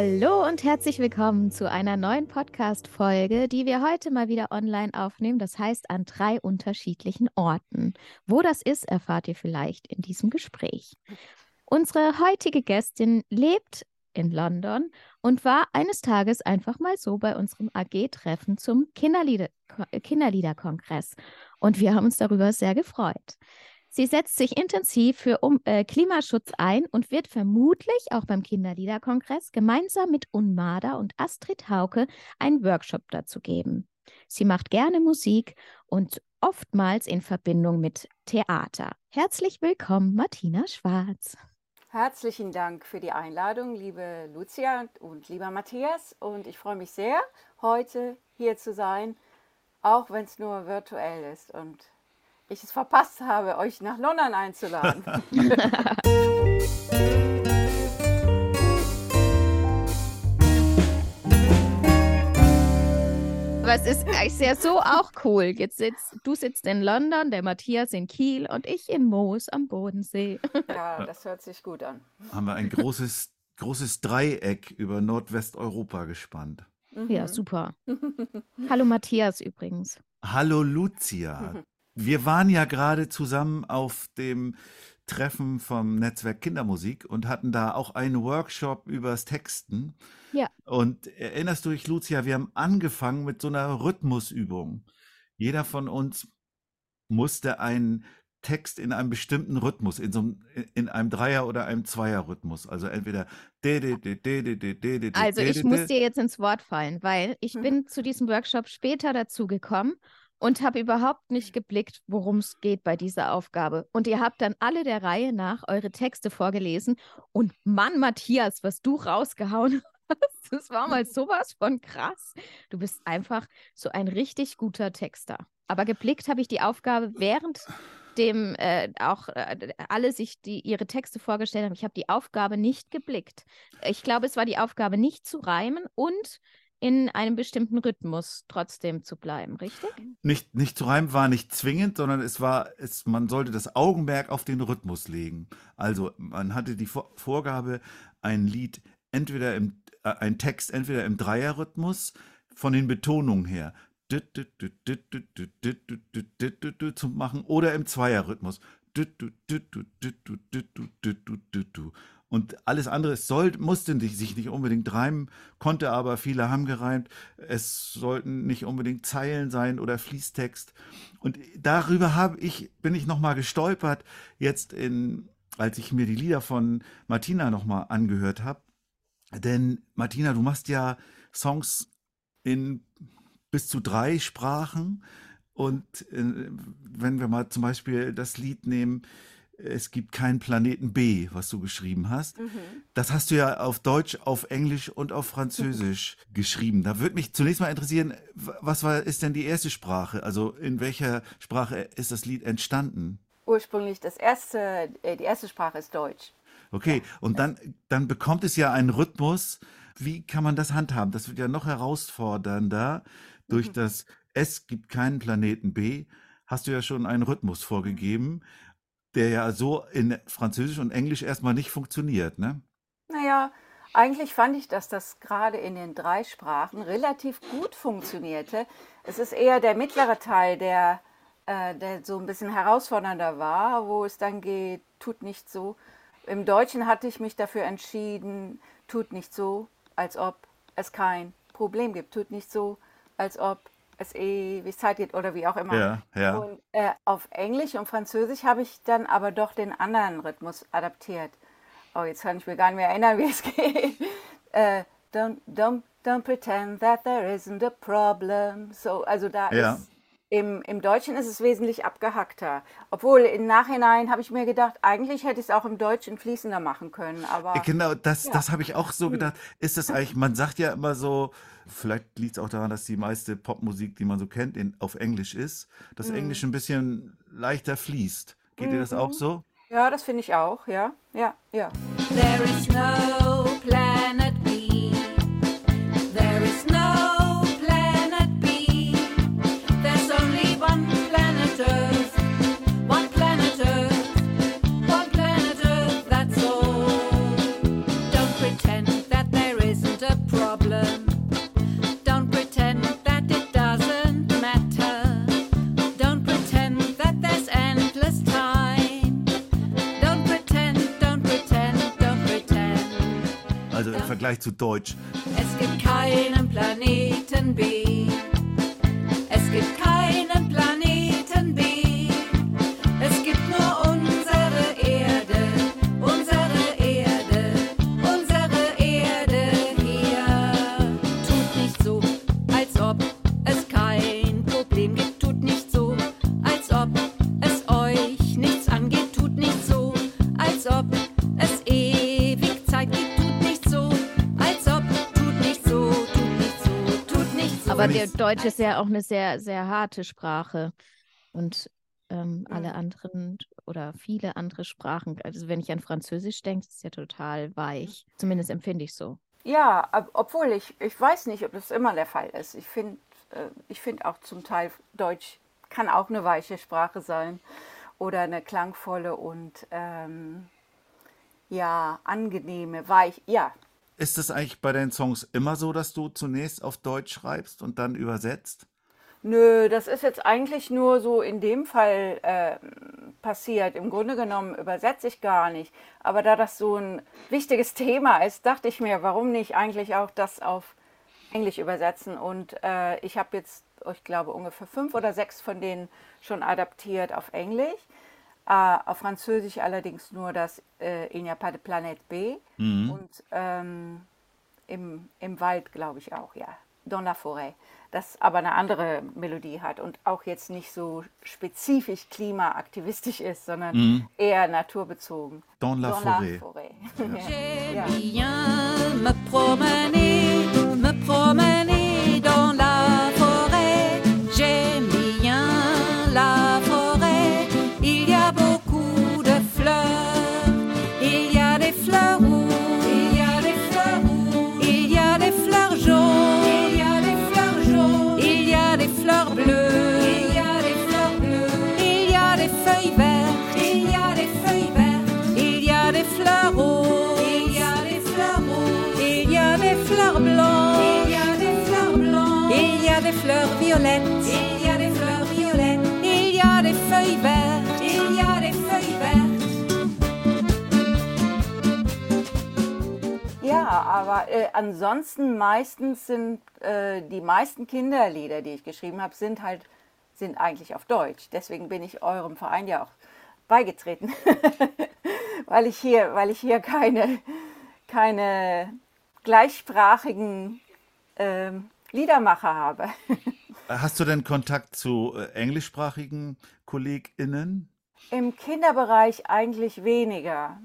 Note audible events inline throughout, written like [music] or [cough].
Hallo und herzlich willkommen zu einer neuen Podcast-Folge, die wir heute mal wieder online aufnehmen. Das heißt an drei unterschiedlichen Orten. Wo das ist, erfahrt ihr vielleicht in diesem Gespräch. Unsere heutige Gästin lebt in London und war eines Tages einfach mal so bei unserem AG-Treffen zum Kinderlieder Kinderliederkongress. Und wir haben uns darüber sehr gefreut. Sie setzt sich intensiv für um, äh, Klimaschutz ein und wird vermutlich auch beim Kinderliederkongress gemeinsam mit Unmada und Astrid Hauke einen Workshop dazu geben. Sie macht gerne Musik und oftmals in Verbindung mit Theater. Herzlich willkommen, Martina Schwarz. Herzlichen Dank für die Einladung, liebe Lucia und lieber Matthias. Und ich freue mich sehr, heute hier zu sein, auch wenn es nur virtuell ist. Und ich es verpasst habe, euch nach London einzuladen. [laughs] Aber es ist, ist ja so auch cool. Jetzt sitzt, du sitzt in London, der Matthias in Kiel und ich in Moos am Bodensee. Ja, [laughs] das hört sich gut an. Haben wir ein großes, großes Dreieck über Nordwesteuropa gespannt. Ja, super. Hallo Matthias übrigens. Hallo Lucia. [laughs] wir waren ja gerade zusammen auf dem Treffen vom Netzwerk Kindermusik und hatten da auch einen Workshop übers Texten. Ja. Und erinnerst du dich, Lucia, wir haben angefangen mit so einer Rhythmusübung. Jeder von uns musste einen Text in einem bestimmten Rhythmus, in so einem, in einem Dreier- oder einem Zweier-Rhythmus. Also entweder Also ich muss dir jetzt ins Wort fallen, weil ich mhm. bin zu diesem Workshop später dazugekommen und habe überhaupt nicht geblickt, worum es geht bei dieser Aufgabe. Und ihr habt dann alle der Reihe nach eure Texte vorgelesen. Und Mann, Matthias, was du rausgehauen hast, das war mal [laughs] sowas von krass. Du bist einfach so ein richtig guter Texter. Aber geblickt habe ich die Aufgabe während dem äh, auch äh, alle sich die ihre Texte vorgestellt haben. Ich habe die Aufgabe nicht geblickt. Ich glaube, es war die Aufgabe, nicht zu reimen und in einem bestimmten Rhythmus trotzdem zu bleiben, richtig? Nicht, nicht zu reimen war nicht zwingend, sondern es war, es, man sollte das Augenmerk auf den Rhythmus legen. Also man hatte die Vorgabe, ein Lied entweder im, äh, ein Text entweder im Dreierrhythmus von den Betonungen her zu machen oder im Zweierrhythmus. Und alles andere soll, musste sich nicht unbedingt reimen, konnte aber, viele haben gereimt. Es sollten nicht unbedingt Zeilen sein oder Fließtext. Und darüber habe ich, bin ich nochmal gestolpert, jetzt in, als ich mir die Lieder von Martina nochmal angehört habe. Denn Martina, du machst ja Songs in bis zu drei Sprachen. Und äh, wenn wir mal zum Beispiel das Lied nehmen, es gibt keinen Planeten B, was du geschrieben hast. Mhm. Das hast du ja auf Deutsch, auf Englisch und auf Französisch [laughs] geschrieben. Da würde mich zunächst mal interessieren, was war, ist denn die erste Sprache? Also in welcher Sprache ist das Lied entstanden? Ursprünglich das erste, äh, die erste Sprache ist Deutsch. Okay, und dann, dann bekommt es ja einen Rhythmus. Wie kann man das handhaben? Das wird ja noch herausfordernder. Durch das Es gibt keinen Planeten B hast du ja schon einen Rhythmus vorgegeben, der ja so in Französisch und Englisch erstmal nicht funktioniert, ne? Naja, eigentlich fand ich, dass das gerade in den drei Sprachen relativ gut funktionierte. Es ist eher der mittlere Teil, der, äh, der so ein bisschen herausfordernder war, wo es dann geht, tut nicht so. Im Deutschen hatte ich mich dafür entschieden, tut nicht so, als ob es kein Problem gibt. Tut nicht so, als ob es ewig Zeit geht oder wie auch immer. Ja, ja. Und äh, auf Englisch und Französisch habe ich dann aber doch den anderen Rhythmus adaptiert. Oh, jetzt kann ich mir gar nicht mehr erinnern, [laughs] wie es geht. Äh, don't, don't, don't pretend that there isn't a problem. So, also da Ja. ist Im, Im Deutschen ist es wesentlich abgehackter. Obwohl im Nachhinein habe ich mir gedacht, eigentlich hätte ich es auch im Deutschen fließender machen können. Aber Genau, das, ja, das habe ich auch so gedacht. Ist das eigentlich, man sagt ja immer so, vielleicht liegt es auch daran, dass die meiste Popmusik, die man so kennt, in, auf Englisch ist, dass Englisch ein bisschen leichter fließt. Geht dir das auch so? ja, das finde ich auch. Ja, ja, ja. There is no planet Vergleich zu Deutsch. Es gibt keinen Planeten B. Es gibt keinen Planeten Aber der Deutsch ist ja auch eine sehr, sehr harte Sprache. Und ähm, alle Mhm. anderen oder viele andere Sprachen, also wenn ich an Französisch denke, ist es ja total weich. Zumindest empfinde ich so. Ja, ob- obwohl ich, ich weiß nicht, ob das immer der Fall ist. Ich finde äh, ich find auch zum Teil Deutsch kann auch eine weiche Sprache sein oder eine klangvolle und ähm, ja, angenehme, weich. Ja, Ist es eigentlich bei deinen Songs immer so, dass du zunächst auf Deutsch schreibst und dann übersetzt? Nö, das ist jetzt eigentlich nur so in dem Fall äh, passiert. Im Grunde genommen übersetze ich gar nicht. Aber da das so ein wichtiges [laughs] Thema ist, dachte ich mir, warum nicht eigentlich auch das auf Englisch übersetzen. Und äh, ich habe jetzt, ich glaube, ungefähr fünf oder sechs von denen schon adaptiert auf Englisch. Äh, auf Französisch allerdings nur das äh, Il n'y a pas de planète B. Und ähm, im, im Wald, glaube ich auch, ja. Dans la forêt. Das aber eine andere Melodie hat und auch jetzt nicht so spezifisch klimaaktivistisch ist, sondern eher naturbezogen. Dans la forêt. [laughs] ja. J'aime bien me violettes. Il y a des fleurs violettes. Il y a des feuilles vertes. Il y a des feuilles vertes. Ja, aber äh, ansonsten meistens sind äh, die meisten Kinderlieder, die ich geschrieben habe, sind halt sind eigentlich auf Deutsch. Deswegen bin ich eurem Verein ja auch beigetreten, [laughs] weil ich hier, weil ich hier keine keine gleichsprachigen ähm, Liedermacher habe. [laughs] Hast du denn Kontakt zu äh, englischsprachigen KollegInnen? Im Kinderbereich eigentlich weniger.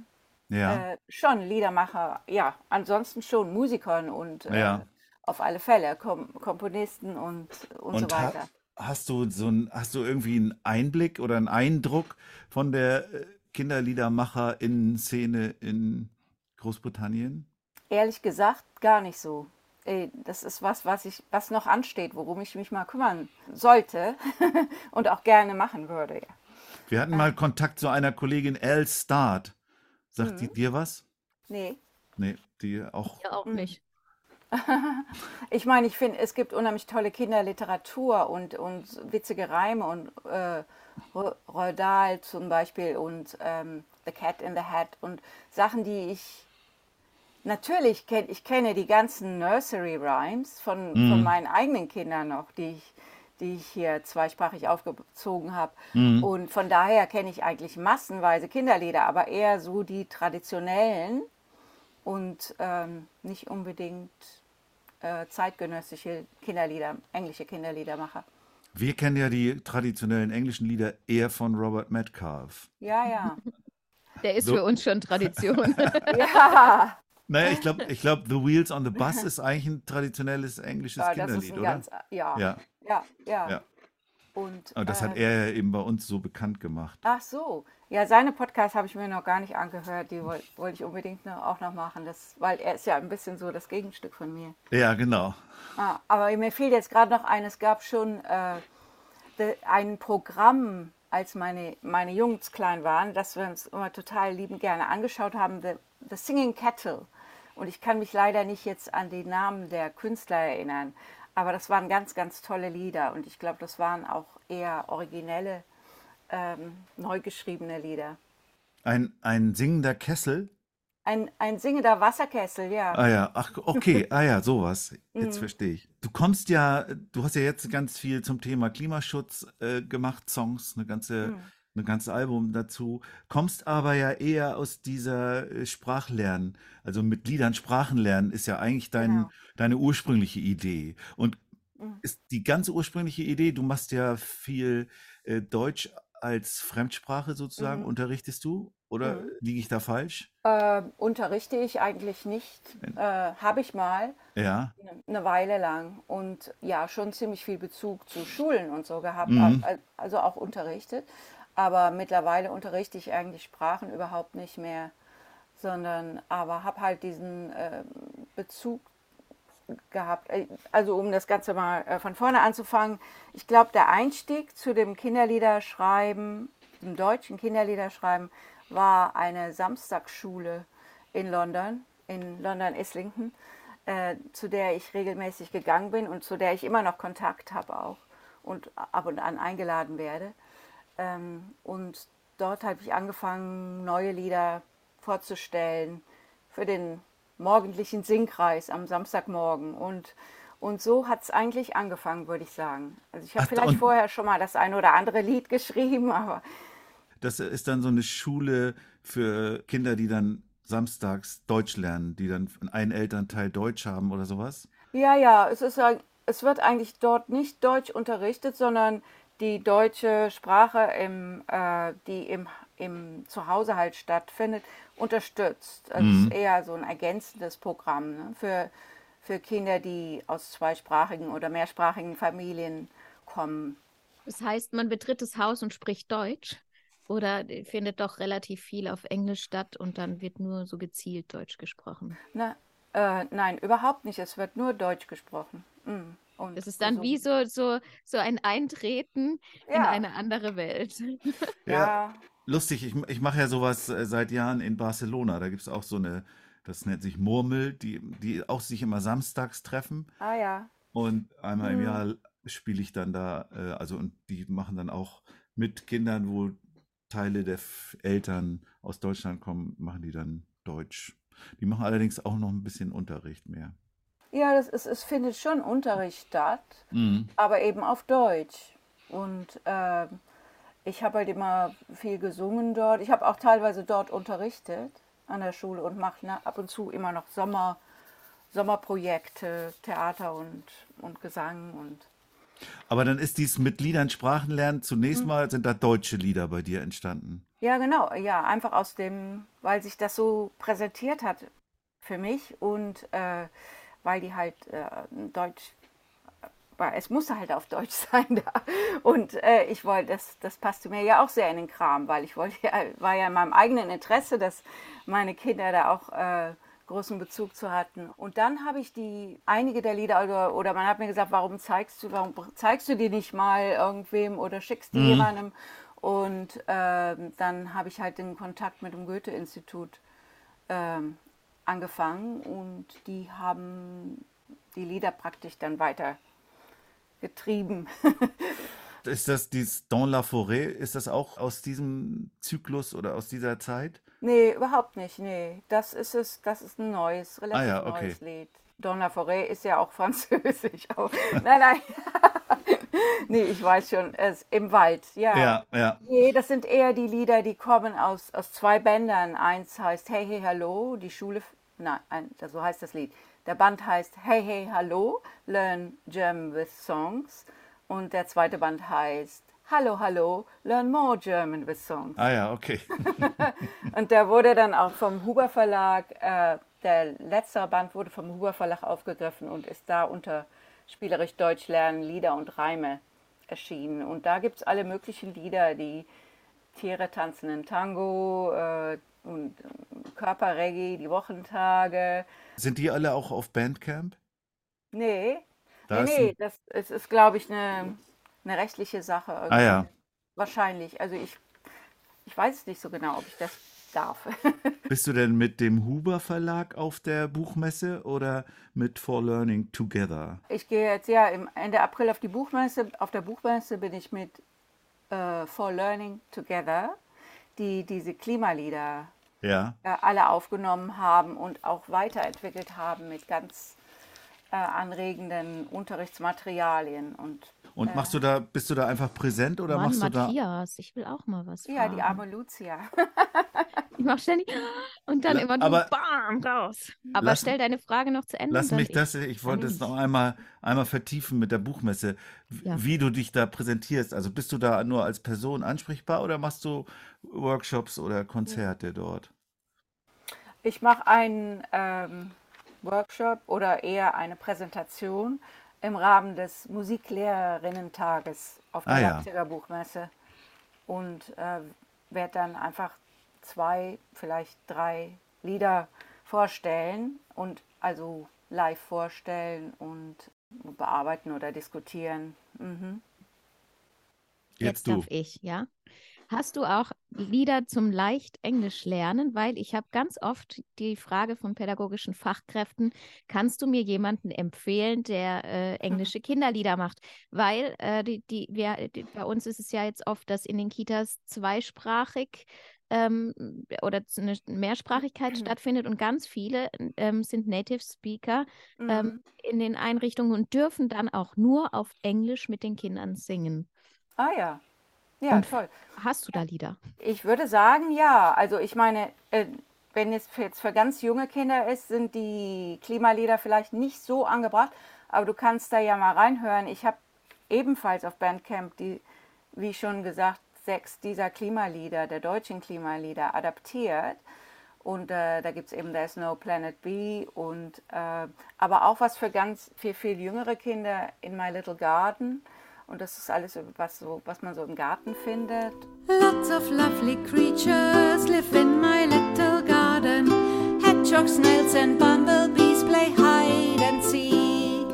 Ja. Äh, schon Liedermacher, ja, ansonsten schon Musikern und äh, Ja. auf alle Fälle Kom Komponisten und, und, so Und ha weiter. hast du so ein, hast du irgendwie einen Einblick oder einen Eindruck von der äh, Kinderliedermacher-Szene in Großbritannien? Ehrlich gesagt, gar nicht so. Äh, Das ist was, was ich, was noch ansteht, worum ich mich mal kümmern sollte [laughs] und auch gerne machen würde. Ja. Wir hatten mal Kontakt zu einer Kollegin Elle Start. Sagt Mhm. die dir was? Nee, Nee, die auch. Ja, auch nicht. [laughs] ich meine, ich finde, es gibt unheimlich tolle Kinderliteratur und, und witzige Reime und äh, Ro- Roald Dahl zum Beispiel und ähm, The Cat in the Hat und Sachen, die ich natürlich kenne. Ich kenne die ganzen Nursery Rhymes von, von meinen eigenen Kindern noch, die ich, die ich hier zweisprachig aufgezogen habe. Und von daher kenne ich eigentlich massenweise Kinderlieder, aber eher so die traditionellen und ähm, nicht unbedingt äh, zeitgenössische Kinderlieder, englische Kinderliedermacher. Wir kennen ja die traditionellen englischen Lieder eher von Robert Metcalf. Ja, ja. Der ist So. für uns schon Tradition. [laughs] Ja, Naja, [laughs] ich glaube, ich glaub, The Wheels on the Bus [laughs] ist eigentlich ein traditionelles englisches ja ist Kinderlied, oder? ganz, ja, Ja, ja, ja. Ja. Und, und das hat äh, er ja eben bei uns so bekannt gemacht. Ach so. Ja, seine Podcasts habe ich mir noch gar nicht angehört. Die woll- wollte ich unbedingt noch, auch noch machen, das, weil er ist ja ein bisschen so das Gegenstück von mir. Ja, genau. Ah, aber mir fiel jetzt gerade noch ein, es gab schon äh, ein Programm, als meine, meine Jungs klein waren, das wir uns immer total liebend gerne angeschaut haben, The, The Singing Kettle. Und ich kann mich leider nicht jetzt an die Namen der Künstler erinnern, aber das waren ganz, ganz tolle Lieder und ich glaube, das waren auch eher originelle, ähm, neu geschriebene Lieder. Ein, ein singender Kessel. Ein, ein singender Wasserkessel, ja. Ah ja, ach, okay, [laughs] ah ja, sowas. Jetzt Mhm. verstehe ich. Du kommst ja, du hast ja jetzt ganz viel zum Thema Klimaschutz äh, gemacht, Songs, eine ganze, Mhm. Ein ganzes Album dazu, kommst aber ja eher aus dieser äh, Sprachlernen, also mit Liedern Sprachen lernen ist ja eigentlich dein, Genau. deine ursprüngliche Idee. Und Mhm. ist die ganze ursprüngliche Idee, du machst ja viel äh, Deutsch als Fremdsprache sozusagen, Mhm. unterrichtest du? Oder Mhm. liege ich da falsch? Ähm, unterrichte ich eigentlich nicht. Wenn- Äh, Habe ich mal. Ja. eine Weile lang und ja, schon ziemlich viel Bezug zu Schulen und so gehabt, Mhm. al- also auch unterrichtet. Aber mittlerweile unterrichte ich eigentlich Sprachen überhaupt nicht mehr, sondern aber habe halt diesen ähm, Bezug gehabt. Äh, Also um das Ganze mal äh, von vorne anzufangen, ich glaube, der Einstieg zu dem Kinderliederschreiben, dem deutschen Kinderliederschreiben, war eine Samstagsschule in London, in London Islington, äh, zu der ich regelmäßig gegangen bin und zu der ich immer noch Kontakt habe auch und ab und an eingeladen werde. Ähm, und dort habe ich angefangen, neue Lieder vorzustellen für den morgendlichen Singkreis am Samstagmorgen. Und, und so hat es eigentlich angefangen, würde ich sagen. Also ich habe vielleicht vorher schon mal das ein oder andere Lied [laughs] geschrieben, aber Das ist dann so eine Schule für Kinder, die dann samstags Deutsch lernen, die dann einen Elternteil Deutsch haben oder sowas. Ja, ja, es ist es wird eigentlich dort nicht Deutsch unterrichtet, sondern die deutsche Sprache, im, äh, die im, im Zuhause halt stattfindet, unterstützt. Also es Mhm. ist eher so ein ergänzendes Programm ne, für, für Kinder, die aus zweisprachigen oder mehrsprachigen Familien kommen. Das heißt, man betritt das Haus und spricht Deutsch oder findet doch relativ viel auf Englisch statt und dann wird nur so gezielt Deutsch gesprochen. Ne? Äh, nein, überhaupt nicht. Es wird nur Deutsch gesprochen. Mm. Und Das ist dann so- wie so, so, so ein Eintreten in Ja. eine andere Welt. [laughs] Ja, Lustig, ich, ich mache ja sowas äh, seit Jahren in Barcelona. Da gibt es auch so eine, das nennt sich Murmel, die, die auch sich immer samstags treffen. ah ja. Und einmal im Mhm. Jahr spiele ich dann da, äh, also und die machen dann auch mit Kindern, wo Teile der F Eltern aus Deutschland kommen, machen die dann Deutsch. Die machen allerdings auch noch ein bisschen Unterricht mehr. Ja, das ist, es findet schon Unterricht statt. Mhm. aber eben auf Deutsch. Und ähm, ich habe halt immer viel gesungen dort. Ich habe auch teilweise dort unterrichtet an der Schule und mache ne, ab und zu immer noch Sommer, Sommerprojekte, Theater und, und Gesang und Aber dann ist dies mit Liedern Sprachen lernen. Mhm. Zunächst mal sind da deutsche Lieder bei dir entstanden. ja genau, ja einfach aus dem, weil sich das so präsentiert hat für mich und äh, weil die halt äh, Deutsch es musste halt auf Deutsch [laughs] sein da. Und äh, ich wollte, das, das passte mir ja auch sehr in den Kram, weil ich wollte ja, war ja in meinem eigenen Interesse, dass meine Kinder da auch äh, großen Bezug zu hatten. Und dann habe ich die einige der Lieder oder, oder man hat mir gesagt, warum zeigst du, warum zeigst du die nicht mal irgendwem oder schickst die Mhm. jemandem? Und ähm, dann habe ich halt den Kontakt mit dem Goethe-Institut ähm, angefangen und die haben die Lieder praktisch dann weiter getrieben. [laughs] Ist das dieses Dans la Forêt? Ist das auch aus diesem Zyklus oder aus dieser Zeit? nee, überhaupt nicht. Nee, das ist es, das ist ein neues, relativ Ah ja, okay. neues Lied. Don la Forêt ist ja auch [laughs] französisch. Nein, nein. [laughs] nee, ich weiß schon, es im Wald, ja. Ja, ja. Nee, das sind eher die Lieder, die kommen aus, aus zwei Bändern. Eins heißt Hey, hey, hallo, die Schule, nein, ein, so heißt das Lied. Der Band heißt Hey, hey, hallo, Learn German with Songs. Und der zweite Band heißt Hallo, hallo, learn more German with songs. Ah ja, okay. [laughs] Und der wurde dann auch vom Huber Verlag, äh, der letzte Band wurde vom Huber Verlag aufgegriffen und ist da unter Spielerisch Deutsch lernen, Lieder und Reime erschienen. Und da gibt es alle möglichen Lieder, die Tiere tanzen in Tango äh, und Körperreggae, die Wochentage. Sind die alle auch auf Bandcamp? Nee, Da nee, ist nee, ein, das es ist, glaube ich, eine, eine rechtliche Sache ah irgendwie. ja. Wahrscheinlich. Also ich, ich weiß es nicht so genau, ob ich das darf. [laughs] Bist du denn mit dem Huber Verlag auf der Buchmesse oder mit For Learning Together? Ich gehe jetzt ja im Ende April auf die Buchmesse. Auf der Buchmesse bin ich mit äh, For Learning Together, die diese Klimalieder Ja. äh, alle aufgenommen haben und auch weiterentwickelt haben mit ganz äh, anregenden Unterrichtsmaterialien. Und Und machst du da, bist du da einfach präsent oder Mann, machst du da, Matthias, ich will auch mal was ja, die arme Lucia. [laughs] Ich mach ständig [gasps] und dann La- immer nur aber- bam raus. Aber Lass- stell deine Frage noch zu Ende. lass mich ich. das, ich wollte es noch einmal, einmal vertiefen mit der Buchmesse, Ja. wie du dich da präsentierst. Also bist du da nur als Person ansprechbar oder machst du Workshops oder Konzerte dort? Ich mache einen ähm, Workshop oder eher eine Präsentation im Rahmen des Musiklehrerinnentages auf der Ah, ja. Leipziger Buchmesse und äh, werde dann einfach zwei, vielleicht drei Lieder vorstellen und also live vorstellen und bearbeiten oder diskutieren. Mhm. Jetzt Jetzt darf du. ich, ja. Hast du auch Lieder zum leicht Englisch lernen? Weil ich habe ganz oft die Frage von pädagogischen Fachkräften, kannst du mir jemanden empfehlen, der äh, englische [laughs] Kinderlieder macht? Weil äh, die, die, wir, die, bei uns ist es ja jetzt oft, dass in den Kitas zweisprachig ähm, oder eine Mehrsprachigkeit stattfindet und ganz viele ähm, sind Native Speaker Mhm. ähm, in den Einrichtungen und dürfen dann auch nur auf Englisch mit den Kindern singen. Ah ja, ja, Und- toll. Hast du da Lieder? Ich würde sagen, ja. Also ich meine, äh, wenn es jetzt für ganz junge Kinder ist, sind die Klimalieder vielleicht nicht so angebracht, aber du kannst da ja mal reinhören. Ich habe ebenfalls auf Bandcamp die, wie schon gesagt, sechs dieser Klimalieder, der deutschen Klimalieder, adaptiert. Und äh, da gibt es eben There's No Planet B und äh, aber auch was für ganz viel, viel jüngere Kinder in My Little Garden. Und das ist alles, was, so, was man so im Garten findet. Lots of lovely creatures live in my little garden. Hedgehogs, snails, and bumblebees play hide and seek.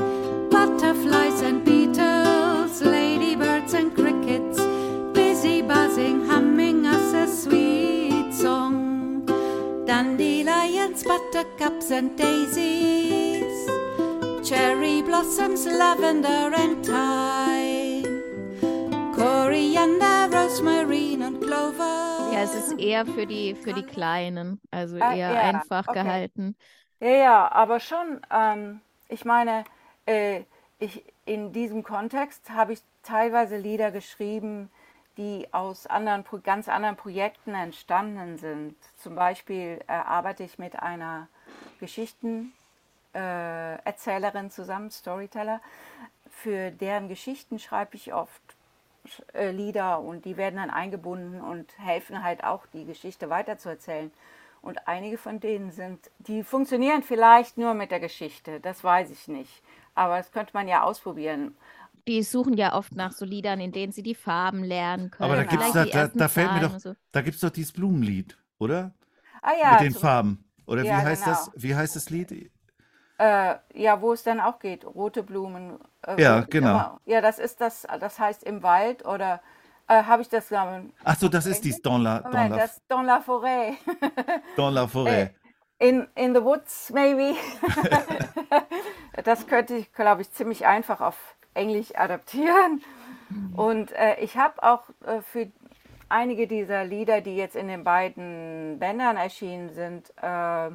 Butterflies and Dandelions, buttercups, and daisies, cherry blossoms, lavender and thyme. Koriander, Rosmarin und Clover. Ja, es ist eher für die, für die Kleinen, also Ah, eher ja, einfach okay. gehalten. Ja, ja, aber schon, ähm, ich meine, äh, ich, in diesem Kontext habe ich teilweise Lieder geschrieben, die aus anderen, ganz anderen Projekten entstanden sind. Zum Beispiel äh, arbeite ich mit einer Geschichtenerzählerin äh, zusammen, Storyteller. Für deren Geschichten schreibe ich oft äh, Lieder und die werden dann eingebunden und helfen halt auch, die Geschichte weiterzuerzählen. Und einige von denen sind, die funktionieren vielleicht nur mit der Geschichte, das weiß ich nicht. Aber das könnte man ja ausprobieren. Die suchen ja oft nach so Liedern, in denen sie die Farben lernen können. Aber da gibt's da, da, da fällt mir doch, so. da gibt's doch dieses Blumenlied, oder? Ah ja, Mit den zum- Farben. Oder wie Ja, heißt das? genau. Wie heißt das Lied? Äh, ja, wo es dann auch geht, rote Blumen. Äh, Ja, genau. aber- Ja, das ist das, das heißt im Wald oder äh, habe ich das ähm, Ach so, das ist dies Dans la, dans Moment, la, das ist dans la forêt. [laughs] dans la forêt. In, in the woods, maybe. [laughs] [laughs] das könnte ich, glaube ich, ziemlich einfach auf Englisch adaptieren. Und äh, ich habe auch äh, für einige dieser Lieder, die jetzt in den beiden Bändern erschienen sind, äh,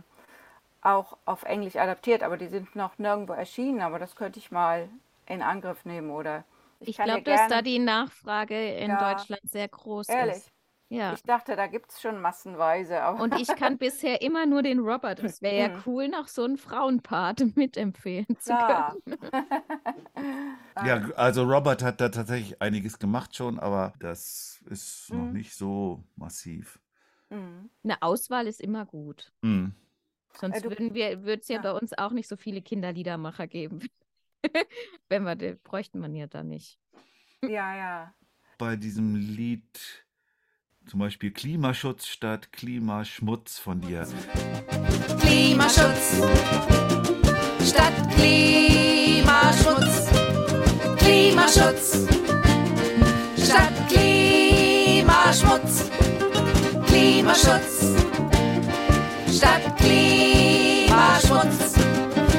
auch auf Englisch adaptiert, aber die sind noch nirgendwo erschienen. Aber das könnte ich mal in Angriff nehmen, oder? Ich dir glaube, dass da die Nachfrage in Ja. Deutschland sehr groß Ehrlich. ist. Ja. Ich dachte, da gibt es schon massenweise. Aber Und ich kann [laughs] bisher immer nur den Robert. Es wäre ja Mhm. cool, noch so einen Frauenpart [laughs] mitempfehlen zu klar. können. [laughs] Ja, also Robert hat da tatsächlich einiges gemacht schon, aber das ist noch Mhm. nicht so massiv. Mhm. Eine Auswahl ist immer gut. Mhm. Sonst Äh, du- würden wir, würde es ja, Ja. bei uns auch nicht so viele Kinderliedermacher geben. Wenn wir, die bräuchten man ja da nicht. Ja, ja. Bei diesem Lied zum Beispiel Klimaschutz statt Klimaschmutz von dir. Klimaschutz statt Klimaschmutz. Klimaschutz statt Klimaschmutz. Klimaschutz statt Klimaschmutz.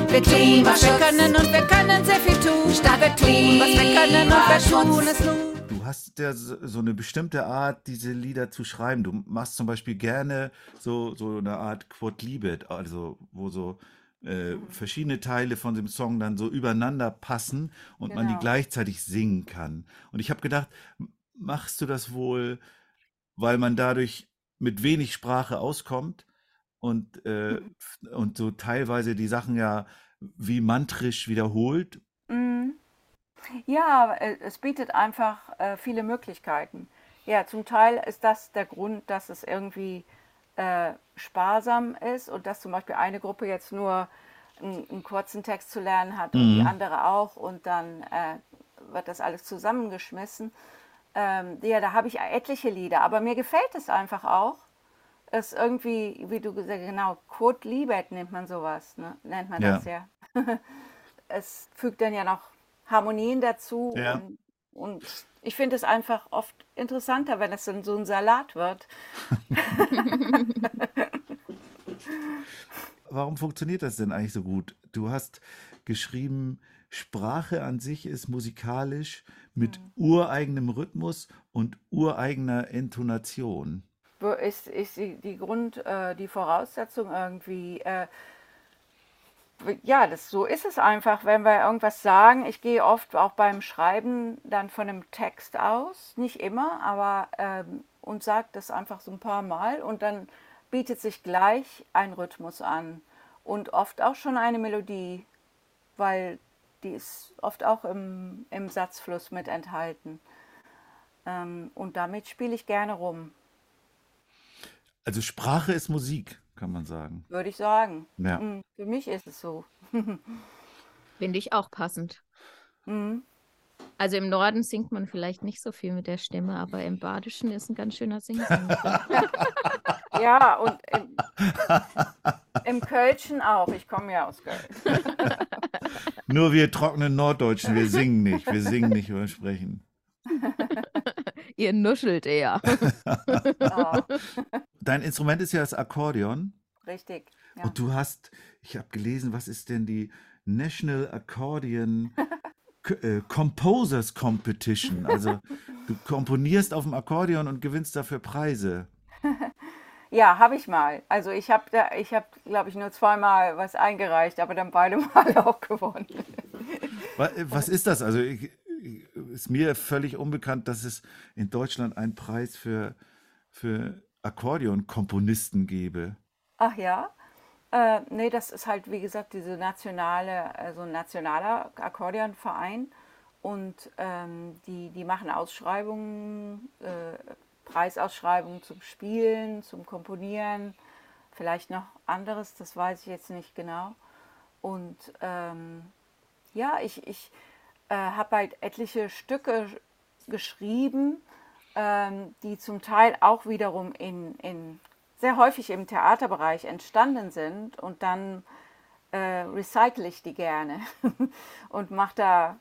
Wir Klimaschutz. Wir können und wir können sehr viel tun. Statt wir tun, was wir können und wir tun es nun. Du hast ja so eine bestimmte Art, diese Lieder zu schreiben. Du machst zum Beispiel gerne so, so eine Art Quod Libet, also wo so äh, verschiedene Teile von dem Song dann so übereinander passen und man die Genau. gleichzeitig singen kann. Und ich habe gedacht, machst du das wohl, weil man dadurch mit wenig Sprache auskommt und, äh, und so teilweise die Sachen ja wie mantrisch wiederholt? Mhm. Ja, äh, es bietet einfach äh, viele Möglichkeiten. Ja, zum Teil ist das der Grund, dass es irgendwie äh, sparsam ist und dass zum Beispiel eine Gruppe jetzt nur einen, einen kurzen Text zu lernen hat und die Mhm. andere auch und dann äh, wird das alles zusammengeschmissen. Ähm, ja, da habe ich etliche Lieder, aber mir gefällt es einfach auch. Es irgendwie, wie du gesagt hast, genau, Code Libet nennt man sowas, ne? nennt man Ja. das ja. [laughs] es fügt dann ja noch Harmonien dazu Ja. und, und ich finde es einfach oft interessanter, wenn es dann so ein Salat wird. [laughs] Warum funktioniert das denn eigentlich so gut? Du hast geschrieben, Sprache an sich ist musikalisch mit ureigenem Rhythmus und ureigener Intonation. Ist, ist die, die Grund, äh, die Voraussetzung irgendwie, äh, ja, das, so ist es einfach, wenn wir irgendwas sagen. Ich gehe oft auch beim Schreiben dann von einem Text aus, nicht immer, aber ähm, und sage das einfach so ein paar Mal und dann bietet sich gleich ein Rhythmus an und oft auch schon eine Melodie, weil die ist oft auch im, im Satzfluss mit enthalten. Ähm, und damit spiele ich gerne rum, Also Sprache ist Musik, kann man sagen. würde ich sagen. Ja. Mm, Für mich ist es so. [laughs] Finde ich auch passend. Mm. Also im Norden singt man vielleicht nicht so viel mit der Stimme, aber im Badischen ist ein ganz schöner drin. [laughs] Ja, und im, im Kölschen auch. Ich komme ja aus Köln. [laughs] Nur wir trockenen Norddeutschen, wir singen nicht. Wir singen nicht, wir sprechen. Ihr nuschelt eher. Ja, Dein Instrument ist ja das Akkordeon. richtig. Ja. Und du hast, ich habe gelesen, was ist denn die National Accordion [laughs] äh, Composers Competition? Also du komponierst auf dem Akkordeon und gewinnst dafür Preise. [laughs] Ja, habe ich mal. Also ich habe, da, ich habe, glaube ich, nur zweimal was eingereicht, aber dann beide Male [laughs] auch gewonnen. Äh, Was ist das? Also ich, ich- ist mir völlig unbekannt, dass es in Deutschland einen Preis für, für Akkordeonkomponisten gäbe. Ach ja? Äh, nee, das ist halt, wie gesagt, diese nationale, also ein nationaler Akkordeonverein. Und ähm, die, die machen Ausschreibungen, äh, Preisausschreibungen zum Spielen, zum Komponieren, vielleicht noch anderes, das weiß ich jetzt nicht genau. Und ähm, ja, ich, ich äh, habe halt etliche Stücke geschrieben, ähm, die zum Teil auch wiederum in, in sehr häufig im Theaterbereich entstanden sind und dann äh, recycle ich die gerne [laughs] und mache da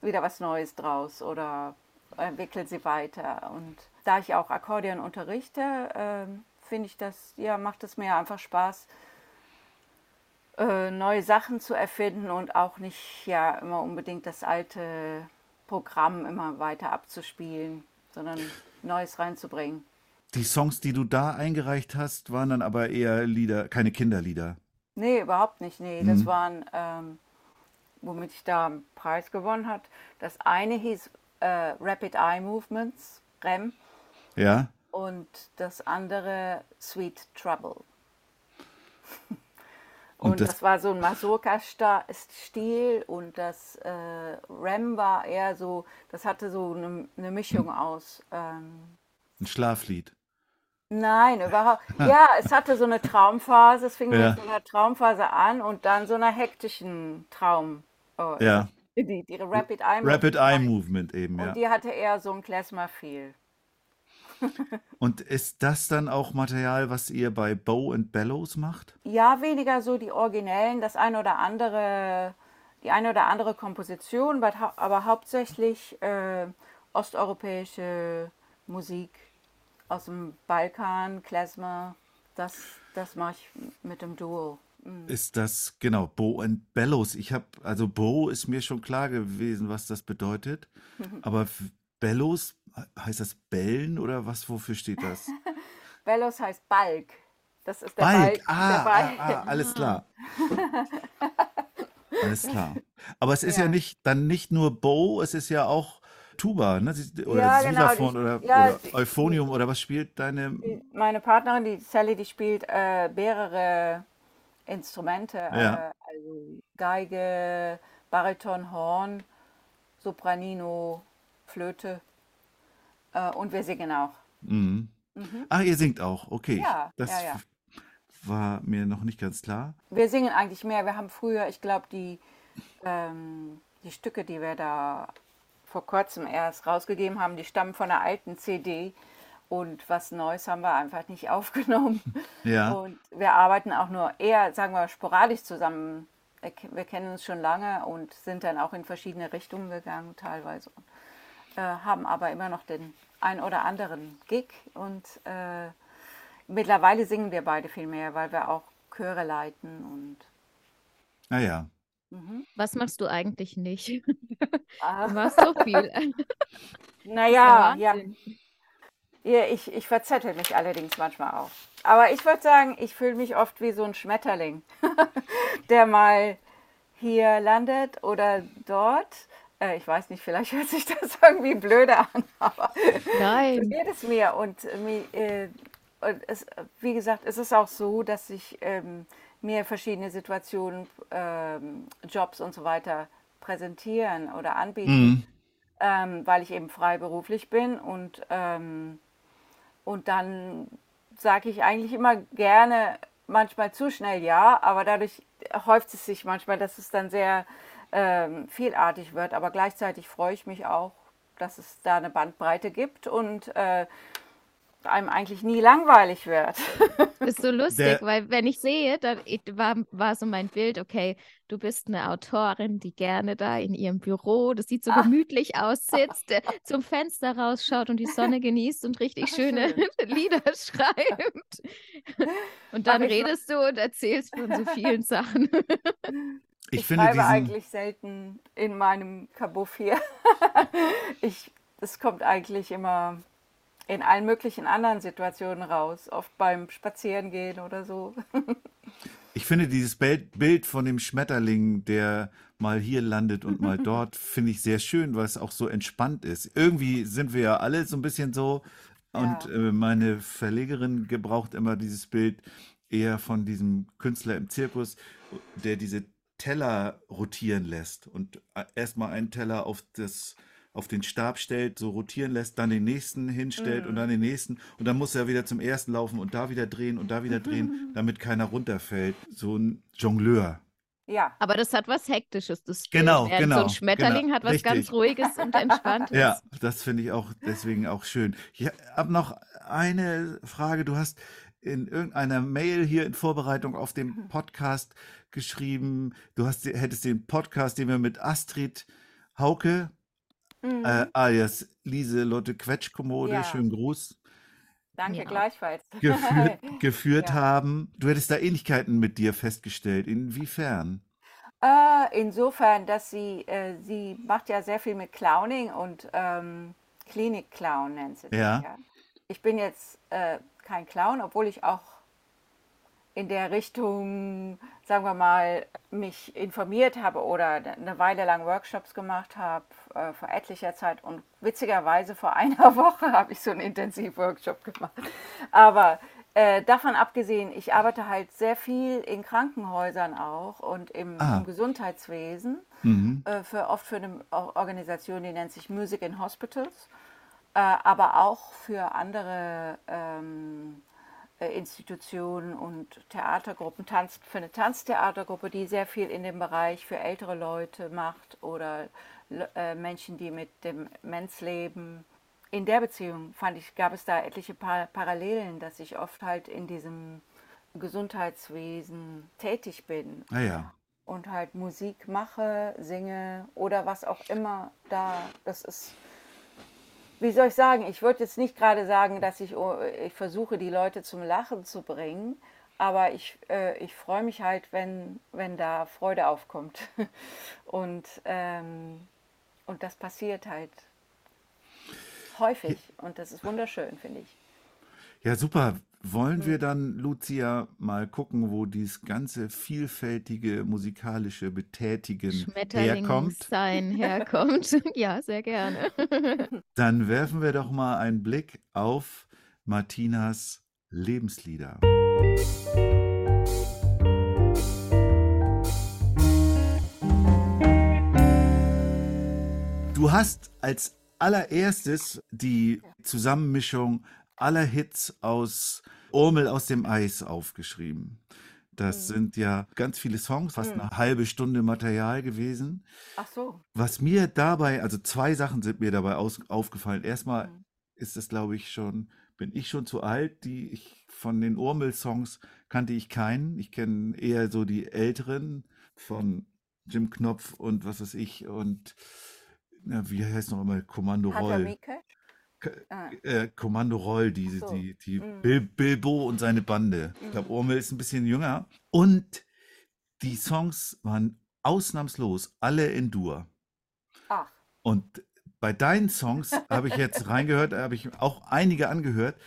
wieder was Neues draus oder entwickle sie weiter. Und da ich auch Akkordeon unterrichte, ähm, finde ich das, ja, macht es mir einfach Spaß, äh, neue Sachen zu erfinden und auch nicht ja immer unbedingt das alte Programm immer weiter abzuspielen, sondern Neues reinzubringen. Die Songs, die du da eingereicht hast, waren dann aber eher Lieder, keine Kinderlieder. Nee, überhaupt nicht. Nee, das waren, ähm, womit ich da einen Preis gewonnen hat. Das eine hieß äh, Rapid Eye Movements, REM. Ja? und das andere Sweet Trouble. [laughs] Und, Und das- das, war so ein Mazurka-Stil und das äh, Rem war eher so, das hatte so eine, eine Mischung aus. Ähm, Ein Schlaflied. nein, [laughs] überhaupt. Ja, es hatte so eine Traumphase, es fing Ja. mit so einer Traumphase an und dann so einer hektischen Traum. Oh, Ja. Die, die Rapid Eye Rapid Movement. Eye Movement eben, Und ja. die hatte eher so ein Klezmer-Feel. Und ist das dann auch Material, was ihr bei Bow and Bellows macht? Ja, weniger so die originellen, das eine oder andere, die eine oder andere Komposition, aber, hau- aber hauptsächlich äh, osteuropäische Musik aus dem Balkan, Klezmer, das, das mache ich mit dem Duo. Ist das, genau, Bow and Bellows. Ich habe, also Bow ist mir schon klar gewesen, was das bedeutet. [laughs] Aber Bellows, heißt das Bellen oder was, wofür steht das? [laughs] Bellows heißt Balk. Das ist der Balk, Balk. ah, der Balk. ah, ah, alles klar. [laughs] Alles klar. Aber es ist ja, Ja. nicht, dann nicht nur Bow, es ist ja auch Tuba, ne? Oder Ja, genau, Xylophon die- oder, ja, oder die- Euphonium oder was spielt deine? Meine Partnerin, die Sally, die spielt äh, mehrere Instrumente, Ja. äh, also Geige, Bariton, Horn, Sopranino, Flöte äh, und wir singen auch. Mhm. Ach, ihr singt auch, okay. Ja, das ja, ja. war mir noch nicht ganz klar. Wir singen eigentlich mehr. Wir haben früher, ich glaube, die, ähm, die Stücke, die wir da vor kurzem erst rausgegeben haben, die stammen von einer alten CD. Und was Neues haben wir einfach nicht [laughs] aufgenommen. Ja. Und wir arbeiten auch nur eher, sagen wir, sporadisch zusammen. Wir kennen uns schon lange und sind dann auch in verschiedene Richtungen gegangen teilweise. Äh, haben aber immer noch den ein oder anderen Gig. Und äh, mittlerweile singen wir beide viel mehr, weil wir auch Chöre leiten. Und Naja. Was machst du eigentlich nicht? Ah. [laughs] Du machst so viel. [laughs] naja, ja. Ja, ich, ich verzettel mich allerdings manchmal auch. Aber ich würde sagen, ich fühle mich oft wie so ein Schmetterling, [laughs] der mal hier landet oder dort. Äh, ich weiß nicht, vielleicht hört sich das [laughs] irgendwie blöde an, aber so Nein. geht es mir. Und, äh, äh, und es, wie gesagt, es ist auch so, dass sich ähm, mir verschiedene Situationen, ähm, Jobs und so weiter präsentieren oder anbieten Mhm. ähm, weil ich eben freiberuflich bin und, ähm, und dann sage ich eigentlich immer gerne, manchmal zu schnell ja, aber dadurch häuft es sich manchmal, dass es dann sehr ähm, vielartig wird, aber gleichzeitig freue ich mich auch, dass es da eine Bandbreite gibt und äh, einem eigentlich nie langweilig wird. [laughs] Ist so lustig, Der- weil wenn ich sehe, dann war, war so mein Bild, okay, du bist eine Autorin, die gerne da in ihrem Büro, das sieht so Ah. gemütlich aus, sitzt, [laughs] zum Fenster rausschaut und die Sonne genießt und richtig Ach, schöne [laughs] Lieder schreibt. Und dann redest du und erzählst von so vielen Sachen. Ich, Ich finde schreibe eigentlich selten in meinem Kabuff hier. [laughs] ich, es kommt eigentlich immer in allen möglichen anderen Situationen raus, oft beim Spazierengehen oder so. [laughs] ich finde dieses Bild, Bild von dem Schmetterling, der mal hier landet und mal [laughs] dort, finde ich sehr schön, weil es auch so entspannt ist. Irgendwie sind wir ja alle so ein bisschen so. Und Ja. äh, meine Verlegerin gebraucht immer dieses Bild eher von diesem Künstler im Zirkus, der diese Teller rotieren lässt und äh, erstmal einen Teller auf das auf den Stab stellt, so rotieren lässt, dann den nächsten hinstellt und dann den nächsten und dann muss er wieder zum ersten laufen und da wieder drehen und da wieder drehen, [laughs] damit keiner runterfällt. So ein Jongleur. Ja, Aber das hat was Hektisches, das Bild. Genau, So genau, ein Schmetterling genau, hat was ganz richtig. Ruhiges und Entspanntes. Ja, das finde ich auch deswegen auch schön. Ich habe noch eine Frage. Du hast in irgendeiner Mail hier in Vorbereitung auf den Podcast geschrieben, du hast, hättest den Podcast, den wir mit Astrid Hauke, Mhm. äh, alias Lieselotte Quetschkommode, Ja. schönen Gruß, danke Ja. gleichfalls. [laughs] geführt, geführt Ja. haben. Du hättest da Ähnlichkeiten mit dir festgestellt. Inwiefern? Äh, insofern, dass sie, äh, sie macht ja sehr viel mit Clowning und ähm, Klinik-Clown nennt sie das Ja. ja. Ich bin jetzt äh, kein Clown, obwohl ich auch in der Richtung, sagen wir mal, mich informiert habe oder eine Weile lang Workshops gemacht habe, äh, vor etlicher Zeit. Und witzigerweise vor [laughs] einer Woche habe ich so einen Intensivworkshop gemacht. Aber äh, davon abgesehen, ich arbeite halt sehr viel in Krankenhäusern auch und im, Ah. im Gesundheitswesen, Mhm. äh, für, oft für eine Organisation, die nennt sich Music in Hospitals, aber auch für andere ähm, äh, Institutionen und Theatergruppen, Tanz, für eine Tanztheatergruppe, die sehr viel in dem Bereich für ältere Leute macht oder äh, Menschen, die mit Demenz leben. In der Beziehung fand ich, gab es da etliche pa Parallelen, dass ich oft halt in diesem Gesundheitswesen tätig bin Ah ja. und halt Musik mache, singe oder was auch immer da. Das ist, wie soll ich sagen, ich würde jetzt nicht gerade sagen, dass ich, oh, ich versuche, die Leute zum Lachen zu bringen, aber ich, äh, ich freue mich halt, wenn, wenn da Freude aufkommt. [laughs] Und, ähm, und das passiert halt häufig und das ist wunderschön, finde ich. Ja, super. Wollen wir dann, Lucia, mal gucken, wo dieses ganze vielfältige musikalische Betätigen herkommt? Schmetterlingssein [laughs] herkommt. [laughs] ja, sehr gerne. [laughs] Dann werfen wir doch mal einen Blick auf Martinas Lebenslieder. Du hast als allererstes die Zusammenmischung aller Hits aus Urmel aus dem Eis aufgeschrieben. Das sind ja ganz viele Songs, fast eine halbe Stunde Material gewesen. Ach so. Was mir dabei, also zwei Sachen sind mir dabei aus, aufgefallen. Erstmal Mhm. ist es, glaube ich, schon, bin ich schon zu alt, die ich von den Urmel-Songs kannte ich keinen. Ich kenne eher so die älteren von Jim Knopf und was weiß ich und na, wie heißt noch immer Kommando Roll. Mieke? Ah. äh, Kommando Roll, die, so. die, die Mhm. Bil Bilbo und seine Bande. Ich glaube. Urmel ist ein bisschen jünger. Und die Songs waren ausnahmslos alle in Dur. Ach, Und bei deinen Songs habe ich jetzt reingehört, habe ich auch einige angehört.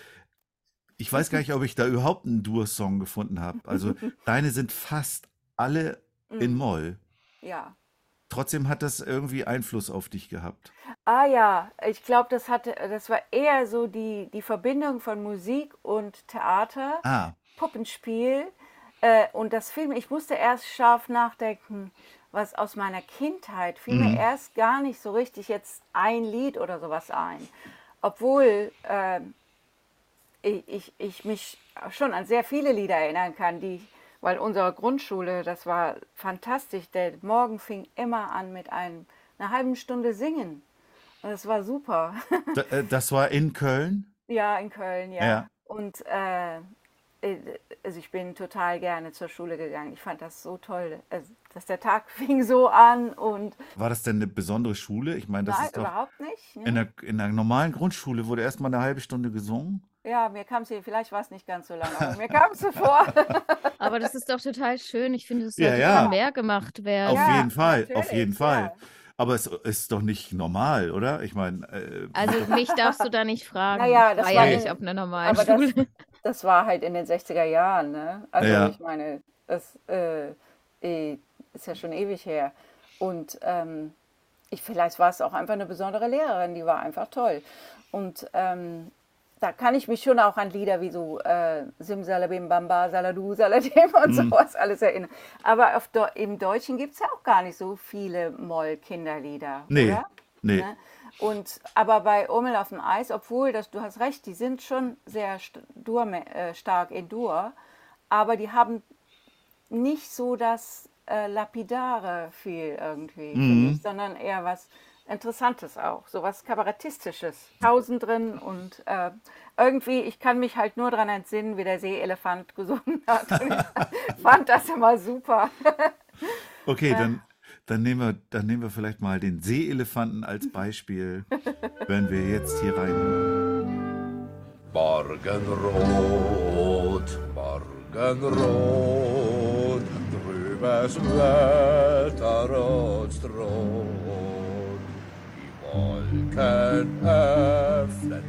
Ich weiß gar nicht, ob ich da überhaupt einen Dur-Song gefunden habe. Also [laughs] deine sind fast alle in mm, Moll. ja. Trotzdem hat das irgendwie Einfluss auf dich gehabt. Ah ja, ich glaube, das hatte, das war eher so die, die Verbindung von Musik und Theater, Ah, Puppenspiel. Äh, und das Film, ich musste erst scharf nachdenken, was aus meiner Kindheit fiel Mhm. mir erst gar nicht so richtig jetzt ein Lied oder sowas ein. Obwohl äh, ich, ich, ich mich schon an sehr viele Lieder erinnern kann, die, weil unsere Grundschule, das war fantastisch. Der Morgen fing immer an mit einem, einer halben Stunde Singen. Und das war super. äh, das war in Köln. ja, in Köln, ja. Ja. Und äh, äh, also ich bin total gerne zur Schule gegangen. Ich fand das so toll, also, dass der Tag [laughs] fing so an und War das denn eine besondere Schule? Ich meine, das nein, ist doch überhaupt nicht. Ne? in der, in der normalen Grundschule wurde erstmal eine halbe Stunde gesungen. Ja, mir kam es hier, vielleicht war es nicht ganz so lange, aber mir kam es so vor. [laughs] Aber das ist doch total schön. Ich finde, es Ja, sollte ja. viel mehr gemacht werden. Auf Ja, jeden Fall, auf jeden Fall. ja. Aber es ist doch nicht normal, oder? Ich meine, äh, Also [laughs] mich darfst du da nicht fragen. Naja, das war ja in- nicht auf einer normalen Aber das, Schule. [laughs] das war halt in den 60er Jahren, ne? Also Ja. ich meine, das äh, eh, ist ja schon ewig her. Und ähm, ich, vielleicht war es auch einfach eine besondere Lehrerin, die war einfach toll. Und ähm, da kann ich mich schon auch an Lieder wie so äh, Simsalabim Bamba, Saladu, Saladim [laughs] und Mhm. sowas alles erinnern. Aber auf Deu im Deutschen gibt es ja auch gar nicht so viele Moll-Kinderlieder, nee, oder? nee. Ne? Und aber bei Urmel auf dem Eis, obwohl das, du hast recht, die sind schon sehr st dur, äh, stark in Dur, aber die haben nicht so das äh, lapidare viel irgendwie, Mhm. ich, sondern eher was Interessantes auch, so was Kabarettistisches. Tausend drin und äh, irgendwie, ich kann mich halt nur daran entsinnen, wie der Seeelefant gesungen hat. Ich [laughs] fand das immer super. Okay, dann, dann, nehmen wir, dann nehmen wir vielleicht mal den Seeelefanten als Beispiel, wenn wir jetzt hier rein. Morgenrot, Morgenrot, drübers Wetterrot droht. Die Wolken öffnen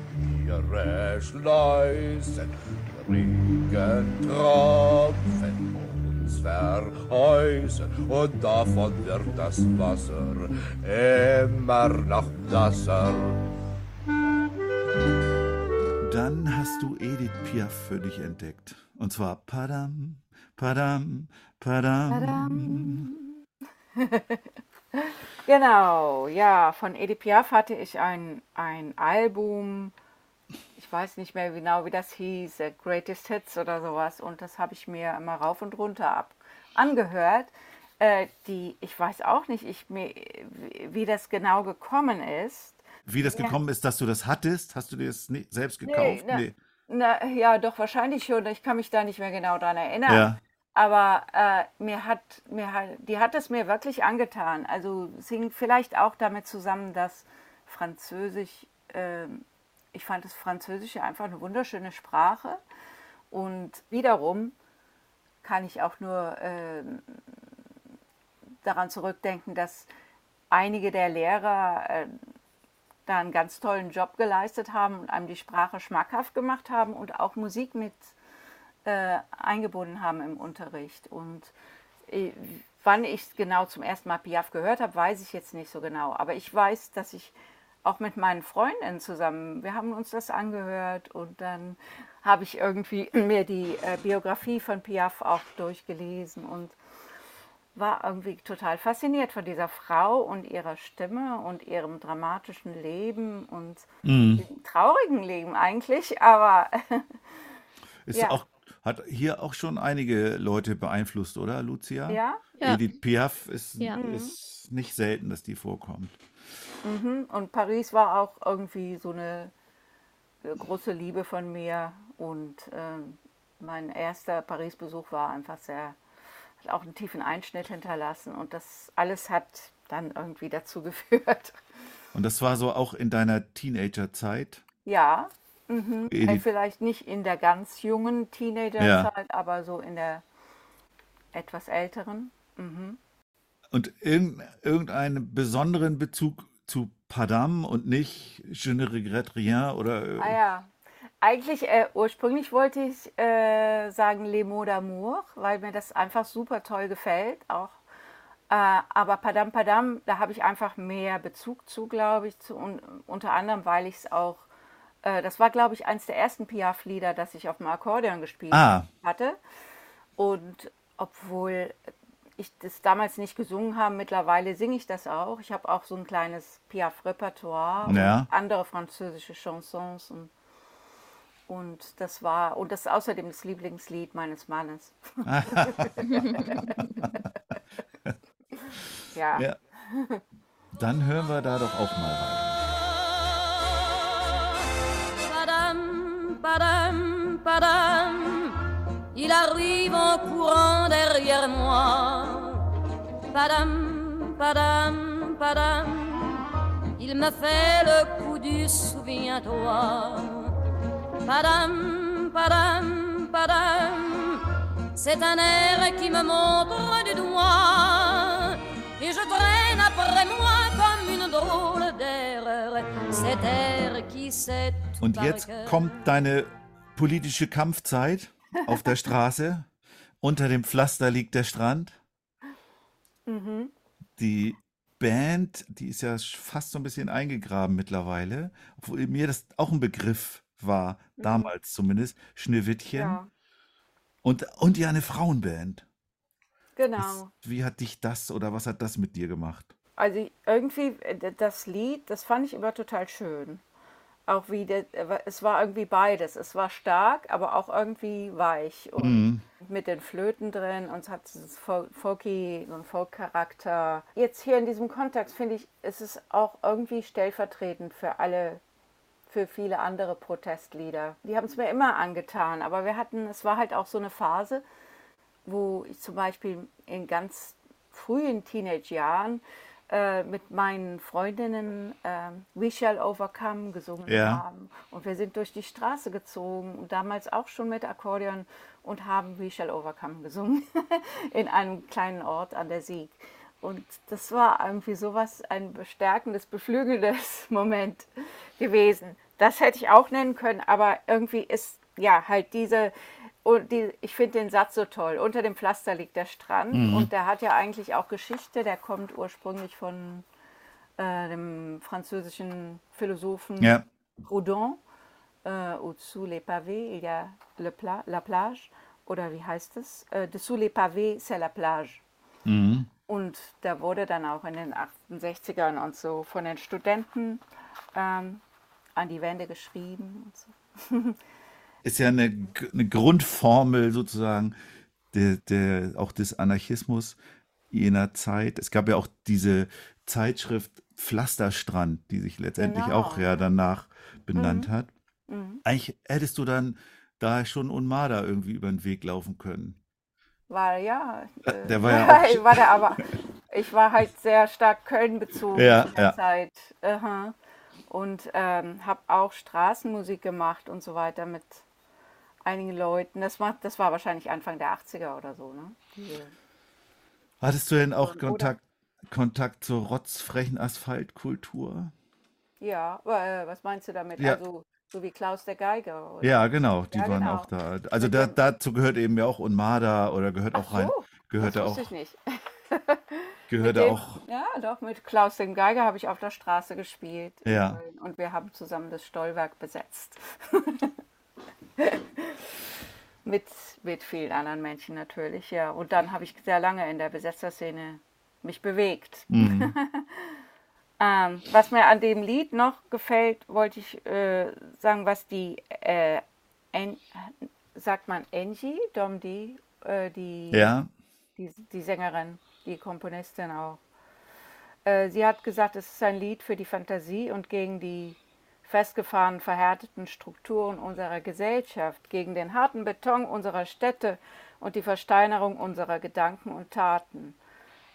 ihre Schleusen, Regentropfen uns verheißen und davon wird das Wasser immer noch nasser. Dann hast du Edith Piaf für dich entdeckt. Und zwar Padam, Padam, Padam. [laughs] Genau, ja, von Edith Piaf hatte ich ein, ein Album, ich weiß nicht mehr genau, wie das hieß, Greatest Hits oder sowas, und das habe ich mir immer rauf und runter ab angehört. Äh, die, ich weiß auch nicht, ich, mir, wie, das genau gekommen ist. Wie das Ja. gekommen ist, dass du das hattest? Hast du dir das nicht selbst gekauft? na, Na, ja, doch, wahrscheinlich schon. Ich kann mich da nicht mehr genau dran erinnern. Ja. Aber äh, mir hat, mir hat, die hat es mir wirklich angetan. Also es hing vielleicht auch damit zusammen, dass Französisch, ähm, ich fand das Französische einfach eine wunderschöne Sprache. Und wiederum kann ich auch nur ähm, daran zurückdenken, dass einige der Lehrer äh, da einen ganz tollen Job geleistet haben und einem die Sprache schmackhaft gemacht haben und auch Musik mit äh, eingebunden haben im Unterricht. Und äh, wann ich genau zum ersten Mal Piaf gehört habe, weiß ich jetzt nicht so genau. Aber ich weiß, dass ich auch mit meinen Freundinnen zusammen, wir haben uns das angehört und dann habe ich irgendwie [clears throat] mir die äh, Biografie von Piaf auch durchgelesen und war irgendwie total fasziniert von dieser Frau und ihrer Stimme und ihrem dramatischen Leben und diesem traurigen Leben eigentlich, aber [laughs] Ist Ja. auch, hat hier auch schon einige Leute beeinflusst, oder, Lucia? ja. Ja. Edith Piaf ist, Ja. ist nicht selten, dass die vorkommt. Mhm. Und Paris war auch irgendwie so eine äh, große Liebe von mir. Und ähm, mein erster Paris-Besuch war einfach sehr, hat auch einen tiefen Einschnitt hinterlassen. Und das alles hat dann irgendwie dazu [laughs] geführt. Und das war so auch in deiner Teenagerzeit. Ja, mhm. äh, Edith- vielleicht nicht in der ganz jungen Teenagerzeit, aber so in der etwas älteren. Mhm. Und irgend, irgendeinen besonderen Bezug zu Padam und nicht Je ne regrette rien oder. äh, Ah ja. Eigentlich, äh, ursprünglich wollte ich äh, sagen Les mots d'amour, weil mir das einfach super toll gefällt. Auch. Äh, aber Padam Padam, da habe ich einfach mehr Bezug zu, glaube ich. Zu, un, unter anderem, weil ich es auch, äh, das war, glaube ich, eines der ersten Piaf-Lieder, das ich auf dem Akkordeon gespielt Ah. hatte. Und obwohl ich das damals nicht gesungen habe, mittlerweile singe ich das auch. Ich habe auch so ein kleines Piaf-Repertoire Ja. und andere französische Chansons und, und das war und das ist außerdem das Lieblingslied meines Mannes. [laughs] ja. Ja. Dann hören wir da doch auch mal rein. Padam, padam, il arrive en courant derrière moi. Padam, padam, padam, il me fait le coup du souviens-toi. Padam, padam, padam, c'est un air qui me montre du doigt. Et je traîne après moi comme une drôle Und jetzt kommt deine politische Kampfzeit auf der Straße. [laughs] Unter dem Pflaster liegt der Strand. Mhm. Die Band, die ist ja fast so ein bisschen eingegraben mittlerweile, obwohl mir das auch ein Begriff war, damals zumindest, Schneewittchen. ja, Und, und ja, eine Frauenband. genau. Was, wie hat dich das oder was hat das mit dir gemacht? Also irgendwie, äh, das Lied, das fand ich immer total schön. Auch wie, der, äh, es war irgendwie beides. Es war stark, aber auch irgendwie weich. Und mit den Flöten drin und es hat dieses Fol- Folky, so einen Folk-Charakter. Jetzt hier in diesem Kontext finde ich, ist es auch irgendwie stellvertretend für alle, für viele andere Protestlieder. Die haben es mir immer angetan, aber wir hatten, es war halt auch so eine Phase, wo ich zum Beispiel in ganz frühen Teenage-Jahren äh, mit meinen Freundinnen äh, We Shall Overcome gesungen Ja. haben. Und wir sind durch die Straße gezogen und damals auch schon mit Akkordeon und haben We Shall Overcome gesungen [laughs] in einem kleinen Ort an der Sieg. Und das war irgendwie sowas, ein bestärkendes, beflügelndes [laughs] Moment gewesen. Das hätte ich auch nennen können, aber irgendwie ist ja, halt diese, und die, ich finde den Satz so toll. Unter dem Pflaster liegt der Strand. Mhm. Und der hat ja eigentlich auch Geschichte. Der kommt ursprünglich von äh, dem französischen Philosophen Ja. Proudhon. Äh, Au-dessous les pavés, il y a le pla la plage. Oder wie heißt es? Äh, dessous les pavés, c'est la plage. Mhm. Und der wurde dann auch in den 68ern und so von den Studenten ähm, an die Wände geschrieben. Und so. [laughs] Ist ja eine, eine Grundformel sozusagen der, der, auch des Anarchismus jener Zeit. Es gab ja auch diese Zeitschrift Pflasterstrand, die sich letztendlich Genau. auch ja danach benannt hat. Mhm. Eigentlich hättest du dann da schon Unmada irgendwie über den Weg laufen können. War ja. Äh, äh, der war ja [laughs] auch- war der aber. Ich war halt sehr stark Köln bezogen Ja, in der ja. Zeit. Aha. Und ähm, habe auch Straßenmusik gemacht und so weiter mit einigen Leuten. Das war, das war wahrscheinlich Anfang der 80er oder so. Ne? Diese, Hattest du denn auch Oder- Kontakt, Kontakt zur rotzfrechen Asphaltkultur? ja, äh, was meinst du damit? Ja. Also so wie Klaus der Geiger. Oder? Ja, genau, die Ja, waren genau. auch da. Also da, dazu gehört eben ja auch Unmada oder gehört auch Ach rein, so, gehörte das auch, wusste ich nicht. [laughs] gehörte Mit dem- auch, Ja, doch, mit Klaus dem Geiger habe ich auf der Straße gespielt. Ja. Und wir haben zusammen das Stollwerk besetzt. [laughs] [laughs] mit, mit vielen anderen Menschen natürlich, ja. Und dann habe ich sehr lange in der Besetzerszene mich bewegt. Mhm. [laughs] Ähm, was mir an dem Lied noch gefällt, wollte ich äh, sagen, was die, äh, en, sagt man Angie Domdi, äh, die ja, die, die Sängerin, die Komponistin auch. Äh, sie hat gesagt, es ist ein Lied für die Fantasie und gegen die festgefahrenen, verhärteten Strukturen unserer Gesellschaft, gegen den harten Beton unserer Städte und die Versteinerung unserer Gedanken und Taten.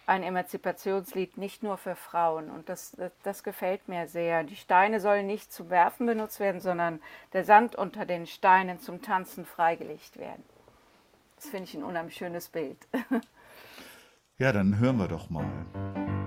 Ein Emanzipationslied nicht nur für Frauen und das, das, das gefällt mir sehr. Die Steine sollen nicht zum Werfen benutzt werden, sondern der Sand unter den Steinen zum Tanzen freigelegt werden. Das finde ich ein unheimlich schönes Bild. [laughs] ja, dann hören wir doch mal.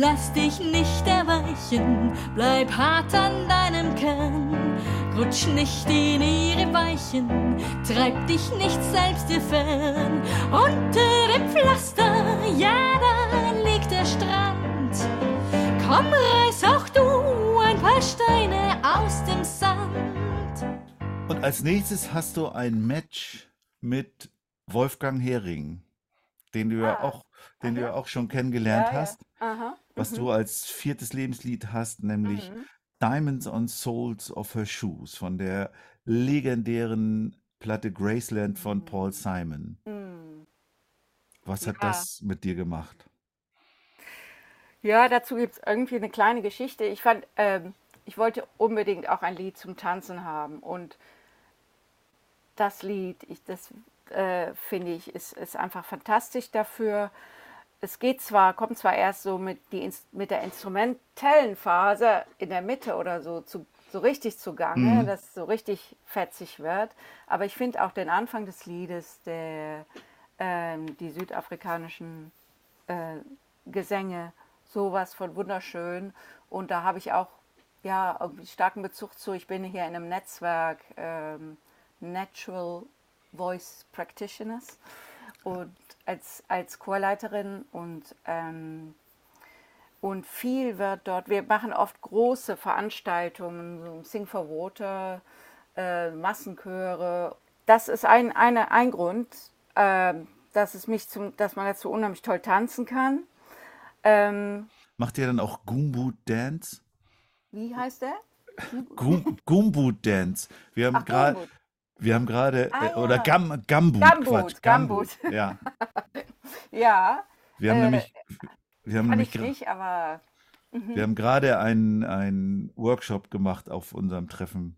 Lass dich nicht erweichen, bleib hart an deinem Kern. Rutsch nicht in ihre Weichen, treib dich nicht selbst dir fern. Unter dem Pflaster, ja, da liegt der Strand. Komm, reiß auch du ein paar Steine aus dem Sand. Und als nächstes hast du ein Match mit Wolfgang Hering, den du ja Ah, auch, den du aha. ja auch schon kennengelernt Ja, ja. hast, Aha. Was mhm. du als viertes Lebenslied hast, nämlich Mhm. Diamonds on Soles of Her Shoes von der legendären Platte Graceland von Paul Simon. Mhm. Was hat Ja. das mit dir gemacht? Ja, dazu gibt es irgendwie eine kleine Geschichte. Ich fand, ähm, ich wollte unbedingt auch ein Lied zum Tanzen haben. Und das Lied, ich, das äh, finde ich, ist, ist einfach fantastisch dafür. Es geht zwar, kommt zwar erst so mit, die, mit der instrumentellen Phase in der Mitte oder so zu, so richtig zugange, Mhm. dass es so richtig fetzig wird. Aber ich finde auch den Anfang des Liedes, der, ähm, die südafrikanischen äh, Gesänge, sowas von wunderschön. Und da habe ich auch ja, starken Bezug zu. Ich bin hier in einem Netzwerk ähm, Natural Voice Practitioners und als, als Chorleiterin und, ähm, und viel wird dort, wir machen oft große Veranstaltungen, so Sing for Water, äh, Massenchöre. Das ist ein, eine, ein Grund, ähm, dass, es mich zum, dass man dazu unheimlich toll tanzen kann. Ähm, Macht ihr dann auch Goomboot Dance? wie heißt der? Goomboot Dance. Wir haben gerade. Wir haben gerade, Ah, äh, oder ja. Gam, Gumboot, Gumboot, Quatsch, Gumboot. Ja, Ja, wir haben Äh, nämlich, wir haben nämlich, nicht, aber wir haben gerade einen, einen Workshop gemacht auf unserem Treffen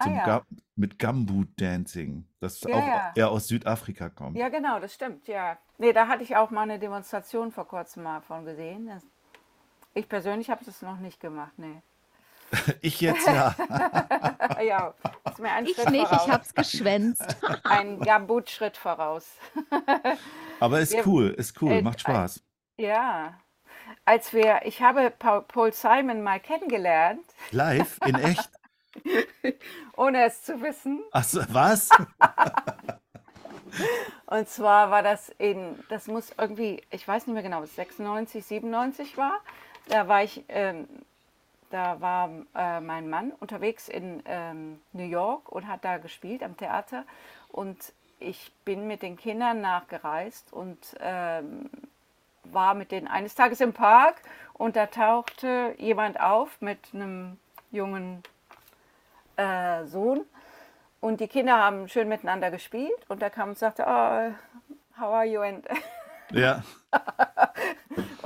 Ah, zum ja. Ga mit Gumboot Dancing, das Ja, auch ja. eher aus Südafrika kommt. ja, genau, das stimmt, ja. Nee, da hatte ich auch mal eine Demonstration vor kurzem mal von gesehen. Ich persönlich habe das noch nicht gemacht, nee. [laughs] Ich jetzt ja. [laughs] Ja, ist mir ein Ich Schritt nicht, voraus. ich hab's geschwänzt. [laughs] Ein Gambut-Schritt voraus. Aber ist Wir- cool, ist cool, äh, macht Spaß. Ja. Als wir, ich habe Paul, Paul Simon mal kennengelernt. Live, in echt. ohne es zu wissen. Ach so, was? Und zwar war das in, das muss irgendwie, ich weiß nicht mehr genau, ob es 96, 97 war. Da war ich, ähm, da war äh, mein Mann unterwegs in ähm, New York und hat da gespielt am Theater. Und ich bin mit den Kindern nachgereist und ähm, war mit denen eines Tages im Park und da tauchte jemand auf mit einem jungen äh, Sohn und die Kinder haben schön miteinander gespielt und da kam und sagte, oh, how are you? And Ja. [laughs]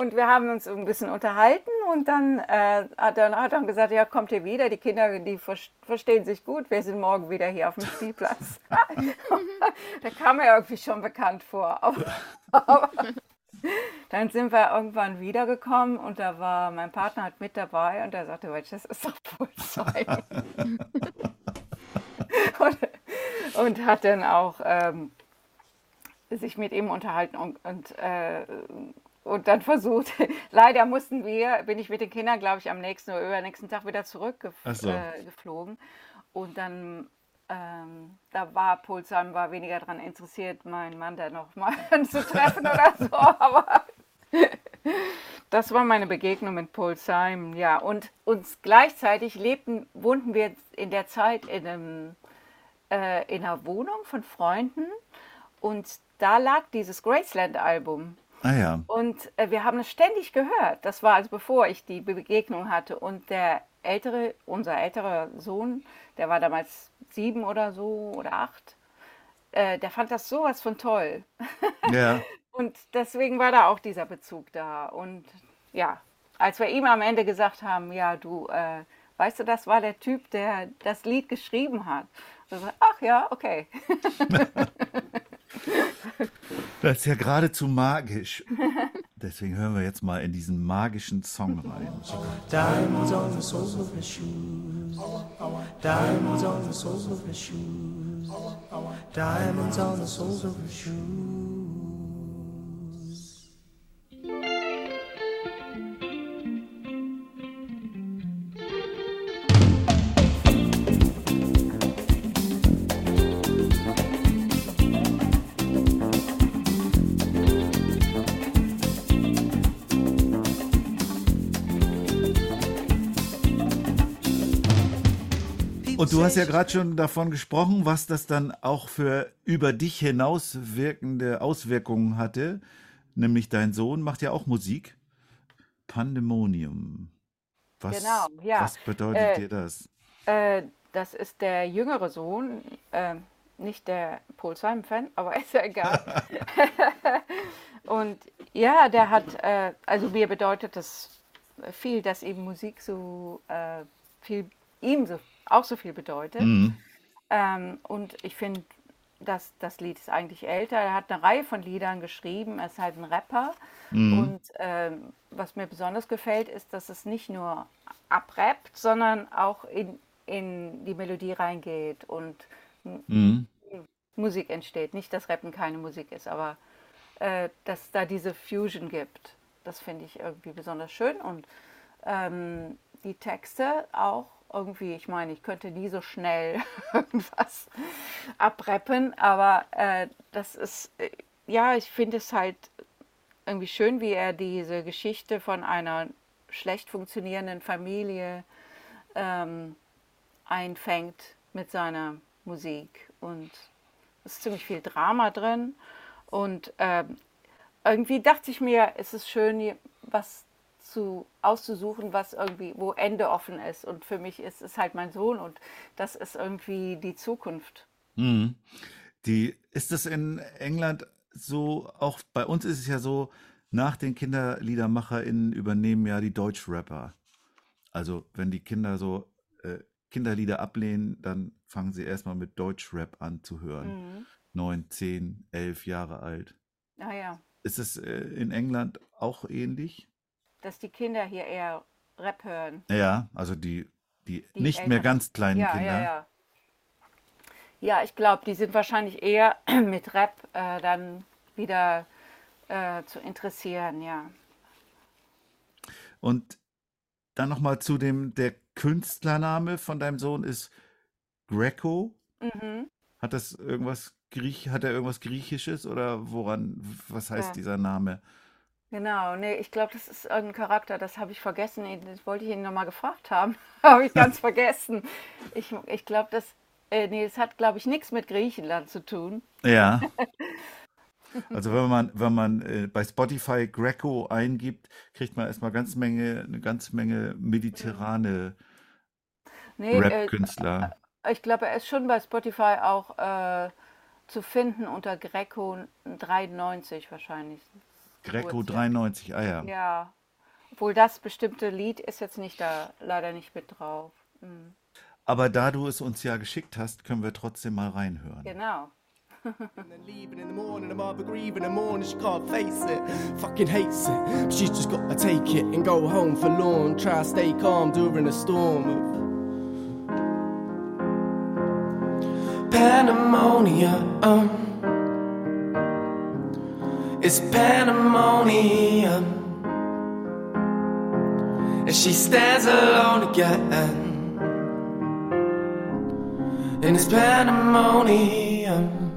und wir haben uns ein bisschen unterhalten und dann äh, hat er hat er gesagt, ja, kommt ihr wieder? Die Kinder, die ver verstehen sich gut, wir sind morgen wieder hier auf dem Spielplatz. [laughs] [laughs] da kam er irgendwie schon bekannt vor. Aber, aber dann sind wir irgendwann wiedergekommen und da war mein Partner halt mit dabei und er sagte, Mensch, das ist doch wohl sein. [laughs] und, und hat dann auch ähm, sich mit ihm unterhalten und, und, äh, und dann versucht, [laughs] leider mussten wir, bin ich mit den Kindern, glaube ich, am nächsten oder übernächsten Tag wieder zurückgeflogen. So. Äh, und dann, ähm, da war Paul Simon war weniger daran interessiert, meinen Mann da nochmal [laughs] zu treffen oder so, [laughs] aber das war meine Begegnung mit Paul Simon, ja. Und uns gleichzeitig lebten, wohnten wir in der Zeit in, einem, äh, in einer Wohnung von Freunden und da lag dieses Graceland-Album. Ah ja. Und äh, wir haben es ständig gehört. Das war also bevor ich die Begegnung hatte. Und der ältere, unser älterer Sohn, der war damals sieben oder so oder acht, äh, der fand das sowas von toll. Ja. [laughs] Und deswegen war da auch dieser Bezug da. Und ja, als wir ihm am Ende gesagt haben, ja, du, äh, weißt du, das war der Typ, der das Lied geschrieben hat. Und so, ach ja, okay. [laughs] [laughs] Das ist ja geradezu magisch. Deswegen hören wir jetzt mal in diesen magischen Song rein. Diamonds on the soles of his shoes. Diamonds on the soles of his shoes. Diamonds on the soles of his shoes. Und du hast ja gerade schon davon gesprochen, was das dann auch für über dich hinaus wirkende Auswirkungen hatte. Nämlich dein Sohn macht ja auch Musik. Pandemonium. Was, Genau, ja. was bedeutet Äh, dir das? Äh, das ist der jüngere Sohn, äh, nicht der Paul Simon-Fan, [laughs] aber ist ja egal. [laughs] Und ja, der hat, äh, also mir bedeutet das viel, dass eben Musik so äh, viel, ihm so, auch so viel bedeutet. Mhm. Ähm, und ich finde, dass das Lied ist eigentlich älter. Er hat eine Reihe von Liedern geschrieben. Er ist halt ein Rapper. Mhm. Und ähm, was mir besonders gefällt, ist, dass es nicht nur abrappt, sondern auch in, in die Melodie reingeht und Mhm. Musik entsteht. Nicht, dass Rappen keine Musik ist, aber äh, dass da diese Fusion gibt. Das finde ich irgendwie besonders schön. Und ähm, die Texte auch irgendwie, ich meine, ich könnte nie so schnell [laughs] irgendwas abrappen, aber äh, das ist, äh, ja, ich finde es halt irgendwie schön, wie er diese Geschichte von einer schlecht funktionierenden Familie ähm, einfängt mit seiner Musik. Und es ist ziemlich viel Drama drin. Und ähm, irgendwie dachte ich mir, es ist schön, was zu, auszusuchen, was irgendwie, wo Ende offen ist. Und für mich ist es halt mein Sohn und das ist irgendwie die Zukunft. Mhm. Die, ist das in England so, auch bei uns ist es ja so, nach den KinderliedermacherInnen übernehmen ja die Deutschrapper. Also wenn die Kinder so äh, Kinderlieder ablehnen, dann fangen sie erstmal mit Deutschrap an zu hören. Mhm. Neun, zehn, elf Jahre alt. Naja, Ist es äh, in England auch ähnlich? Dass die Kinder hier eher Rap hören. Ja, also die, die, Die nicht mehr Eltern- ganz kleinen ja, Kinder. Ja, ja. Ja, ich glaube, die sind wahrscheinlich eher [clears throat] mit Rap äh, dann wieder äh, zu interessieren, ja. Und dann nochmal zu dem der Künstlername von deinem Sohn ist Greco. Mhm. Hat das irgendwas Griech, hat er irgendwas Griechisches oder woran, was heißt Ja. dieser Name? Genau, nee, ich glaube, das ist irgendein Charakter, das habe ich vergessen. Das wollte ich ihn nochmal gefragt haben. [laughs] habe ich ganz vergessen. Ich, ich glaube, das, äh, nee, es hat, glaube ich, nichts mit Griechenland zu tun. Ja. [laughs] Also wenn man, wenn man äh, bei Spotify Greco eingibt, kriegt man erstmal ganz Menge, eine ganze Menge mediterrane Nee, äh, Rap-Künstler. ich glaube, er ist schon bei Spotify auch äh, zu finden unter Greco 93 wahrscheinlich. Greco Wurzel. 93, ah ja. Ja, obwohl das bestimmte Lied ist jetzt nicht da, leider nicht mit drauf. Mhm. Aber da du es uns ja geschickt hast, können wir trotzdem mal reinhören. Genau. And leaving in the morning, I'm all grieving in the morning, she can't face it. Fucking hates it. But she's just gotta take it and go home forlorn. Try to stay calm during a storm of pandemonium. It's pandemonium. And she stands alone again. And it's pandemonium.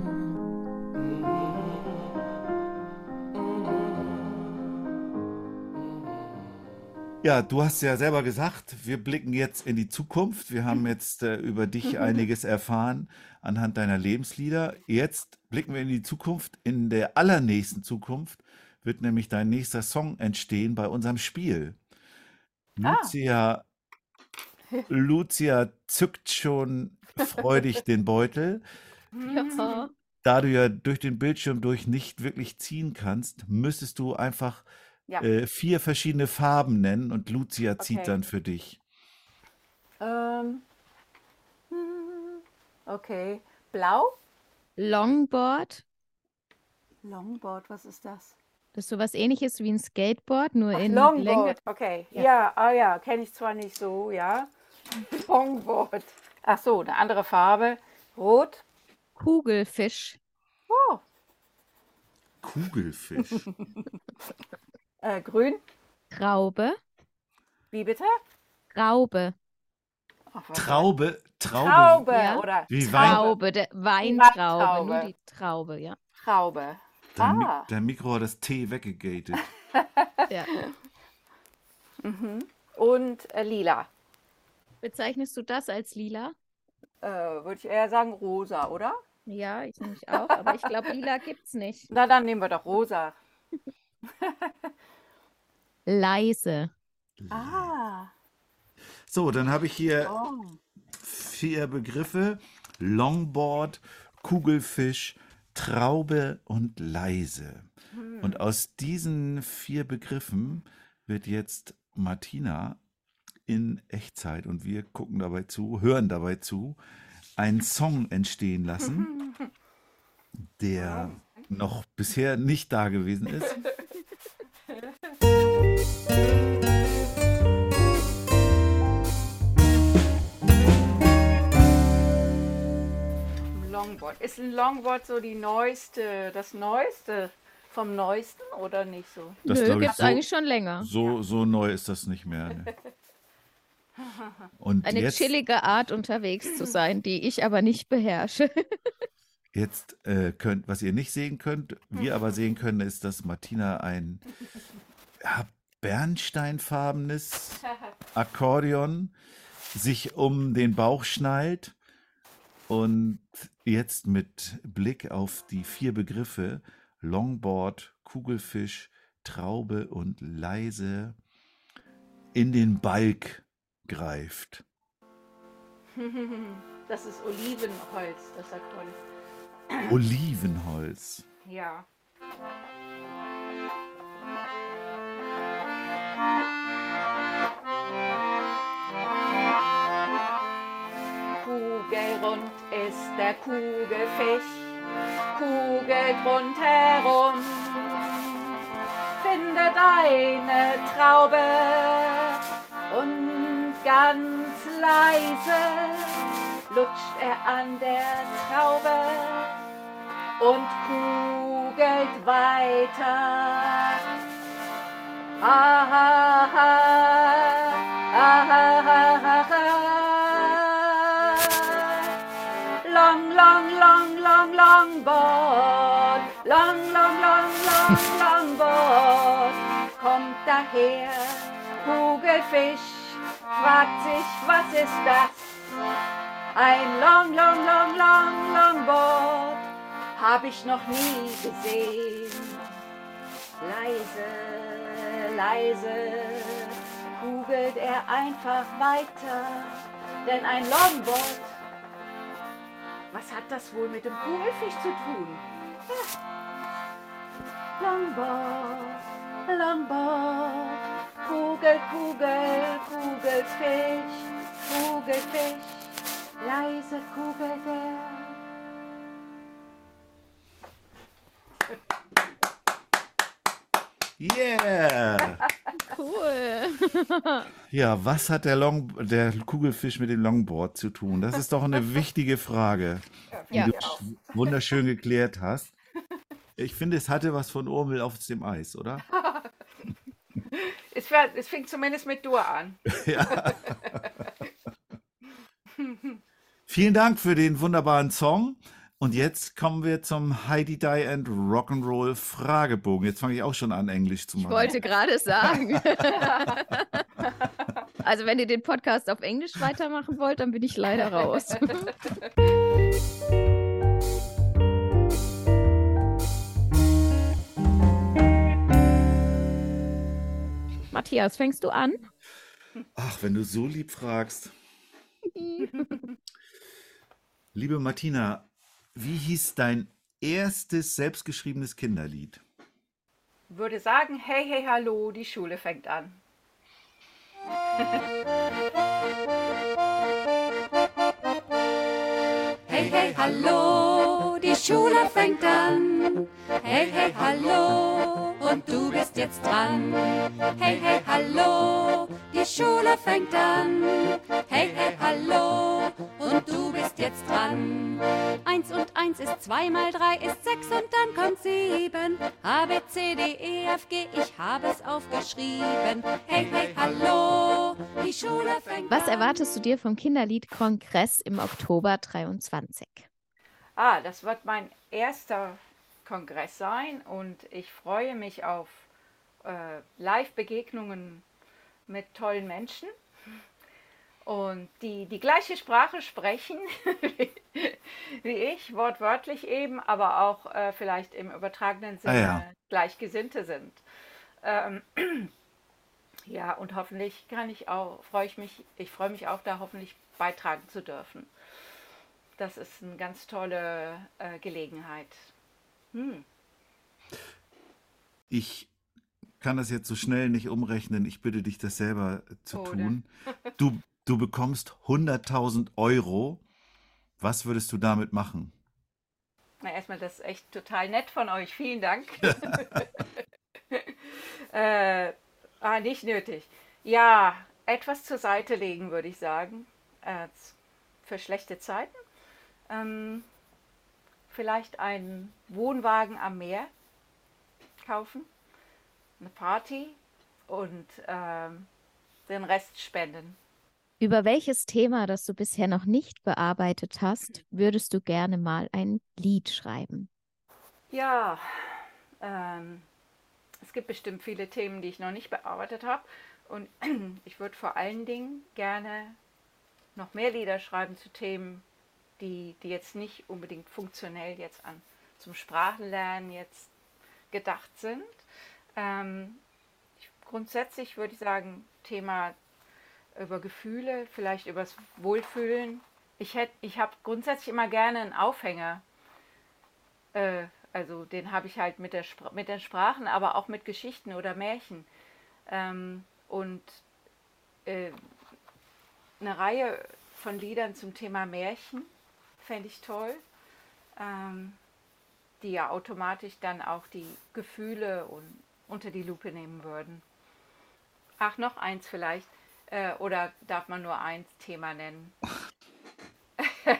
Ja, du hast ja selber gesagt, wir blicken jetzt in die Zukunft. Wir haben jetzt äh, über dich einiges erfahren anhand deiner Lebenslieder. Jetzt blicken wir in die Zukunft. In der allernächsten Zukunft wird nämlich dein nächster Song entstehen bei unserem Spiel. Lucia, Lucia zückt schon freudig den Beutel. Ja. Da du ja durch den Bildschirm durch nicht wirklich ziehen kannst, müsstest du einfach Ja. äh, vier verschiedene Farben nennen und Lucia zieht Okay. dann für dich. Ähm, hm, okay. Blau? Longboard. Longboard, was ist das? Das ist sowas ähnliches wie ein Skateboard, nur Ach, in Länge. Longboard, okay. Ja. Ja, ah ja, kenne ich zwar nicht so, ja. [laughs] Longboard. Ach so, eine andere Farbe. Rot. Kugelfisch. Oh, Kugelfisch. [laughs] äh, grün. Traube. Wie bitte? Traube. Ach, Traube, Traube, Traube Ja. oder Wie Wein- Traube, der Weintraube, nur die Traube, ja. Traube. Dein, Mi Ah. dein Mikro hat das T weggegatet. [laughs] ja. Und äh, lila. Bezeichnest du das als lila? Äh, Würde ich eher sagen rosa, oder? Ja, ich nämlich auch, aber ich glaube, lila gibt's nicht. Na, dann nehmen wir doch rosa. [laughs] Leise. Ah. So, dann habe ich hier Oh. vier Begriffe. Longboard, Kugelfisch, Traube und leise. Und aus diesen vier Begriffen wird jetzt Martina in Echtzeit und wir gucken dabei zu, hören dabei zu, einen Song entstehen lassen, [laughs] der noch bisher nicht da gewesen ist. [laughs] Longboard. Ist ein Longboard so die neueste, das neueste vom neuesten oder nicht so? Das Nö, ich gibt's so- eigentlich schon länger. So, so neu ist das nicht mehr. Ne? Und Eine jetzt, chillige Art unterwegs zu sein, die ich aber nicht beherrsche. [laughs] jetzt äh, könnt, was ihr nicht sehen könnt, wir aber sehen können, ist, dass Martina ein ja, bernsteinfarbenes [laughs] Akkordeon sich um den Bauch schnallt und jetzt mit Blick auf die vier Begriffe Longboard, Kugelfisch, Traube und leise in den Balk greift. [laughs] Das ist Olivenholz, das Akkordeon. Olivenholz. Ja. Der Kugelfisch, kugelt rundherum. Finde deine Traube und ganz leise lutscht er an der Traube und kugelt weiter. Aha, aha, aha, long, long, long, long, longboard. Long, long, long, long, longboard. Kommt daher, Kugelfisch, fragt sich, was ist das? Ein long, long, long, long, longboard hab ich noch nie gesehen. Leise, leise kugelt er einfach weiter, denn ein Longboard, was hat das wohl mit dem Kugelfisch zu tun? Ja. Longboard, Longboard, Kugel, Kugel, Kugelfisch, Kugelfisch, leise kugelt er. Yeah! Cool. Ja, was hat der, Long, der Kugelfisch mit dem Longboard zu tun? Das ist doch eine wichtige Frage, die Ja. du wunderschön geklärt hast. Ich finde, es hatte was von Urmel auf dem Eis, oder? Es, war, es fing zumindest mit Dur an. [laughs] Ja. Vielen Dank für den wunderbaren Song. Und jetzt kommen wir zum Heidi Die and Rock'n'Roll Fragebogen. Jetzt fange ich auch schon an, Englisch zu Ich machen. wollte gerade [laughs] sagen. Also, wenn ihr den Podcast auf Englisch weitermachen wollt, dann bin ich leider raus. Matthias, fängst du an? Ach, wenn du so lieb fragst. [laughs] Liebe Martina, wie hieß dein erstes selbstgeschriebenes Kinderlied? Würde sagen, hey, hey, hallo, die Schule fängt an. Hey, hey, hallo, Schule fängt an. Hey, hey, hallo, und du bist jetzt dran. Hey, hey, hallo, die Schule fängt an. Hey, hey, hallo, und du bist jetzt dran. Eins und eins ist zwei mal drei ist sechs und dann kommt sieben. A, B, C, D, E, F, G, ich habe es aufgeschrieben. Hey, hey, hallo, die Schule fängt Was an. erwartest du dir vom Kinderlied-Kongress im Oktober 23? Ah, das wird mein erster Kongress sein und ich freue mich auf äh, Live-Begegnungen mit tollen Menschen und die die gleiche Sprache sprechen [laughs] wie ich, wortwörtlich eben, aber auch äh, vielleicht im übertragenen Sinne ja. Gleichgesinnte sind. Ähm, [clears throat] ja, und hoffentlich kann ich auch, freue ich mich, ich freue mich auch da hoffentlich beitragen zu dürfen. Das ist eine ganz tolle äh, Gelegenheit. Hm. Ich kann das jetzt so schnell nicht umrechnen. Ich bitte dich, das selber zu Oder? tun. Du, du bekommst 100.000 Euro. Was würdest du damit machen? Na, erstmal, das ist echt total nett von euch. Vielen Dank. [laughs] [laughs] äh, ah, nicht nötig. Ja, etwas zur Seite legen, würde ich sagen. Äh, für schlechte Zeiten. Ähm, vielleicht einen Wohnwagen am Meer kaufen, eine Party und ähm, den Rest spenden. Über welches Thema, das du bisher noch nicht bearbeitet hast, würdest du gerne mal ein Lied schreiben? Ja, ähm, es gibt bestimmt viele Themen, die ich noch nicht bearbeitet habe. Und [clears throat] ich würde vor allen Dingen gerne noch mehr Lieder schreiben zu Themen, die, die jetzt nicht unbedingt funktionell jetzt an zum Sprachenlernen jetzt gedacht sind. Ähm, ich, grundsätzlich würde ich sagen, Thema über Gefühle, vielleicht übers Wohlfühlen. Ich, hätt- ich habe grundsätzlich immer gerne einen Aufhänger. Äh, also den habe ich halt mit, der mit den Sprachen, aber auch mit Geschichten oder Märchen. Ähm, und äh, eine Reihe von Liedern zum Thema Märchen fände ich toll, ähm, die ja automatisch dann auch die Gefühle und unter die Lupe nehmen würden. Ach, noch eins vielleicht. Äh, oder darf man nur eins Thema nennen? [laughs]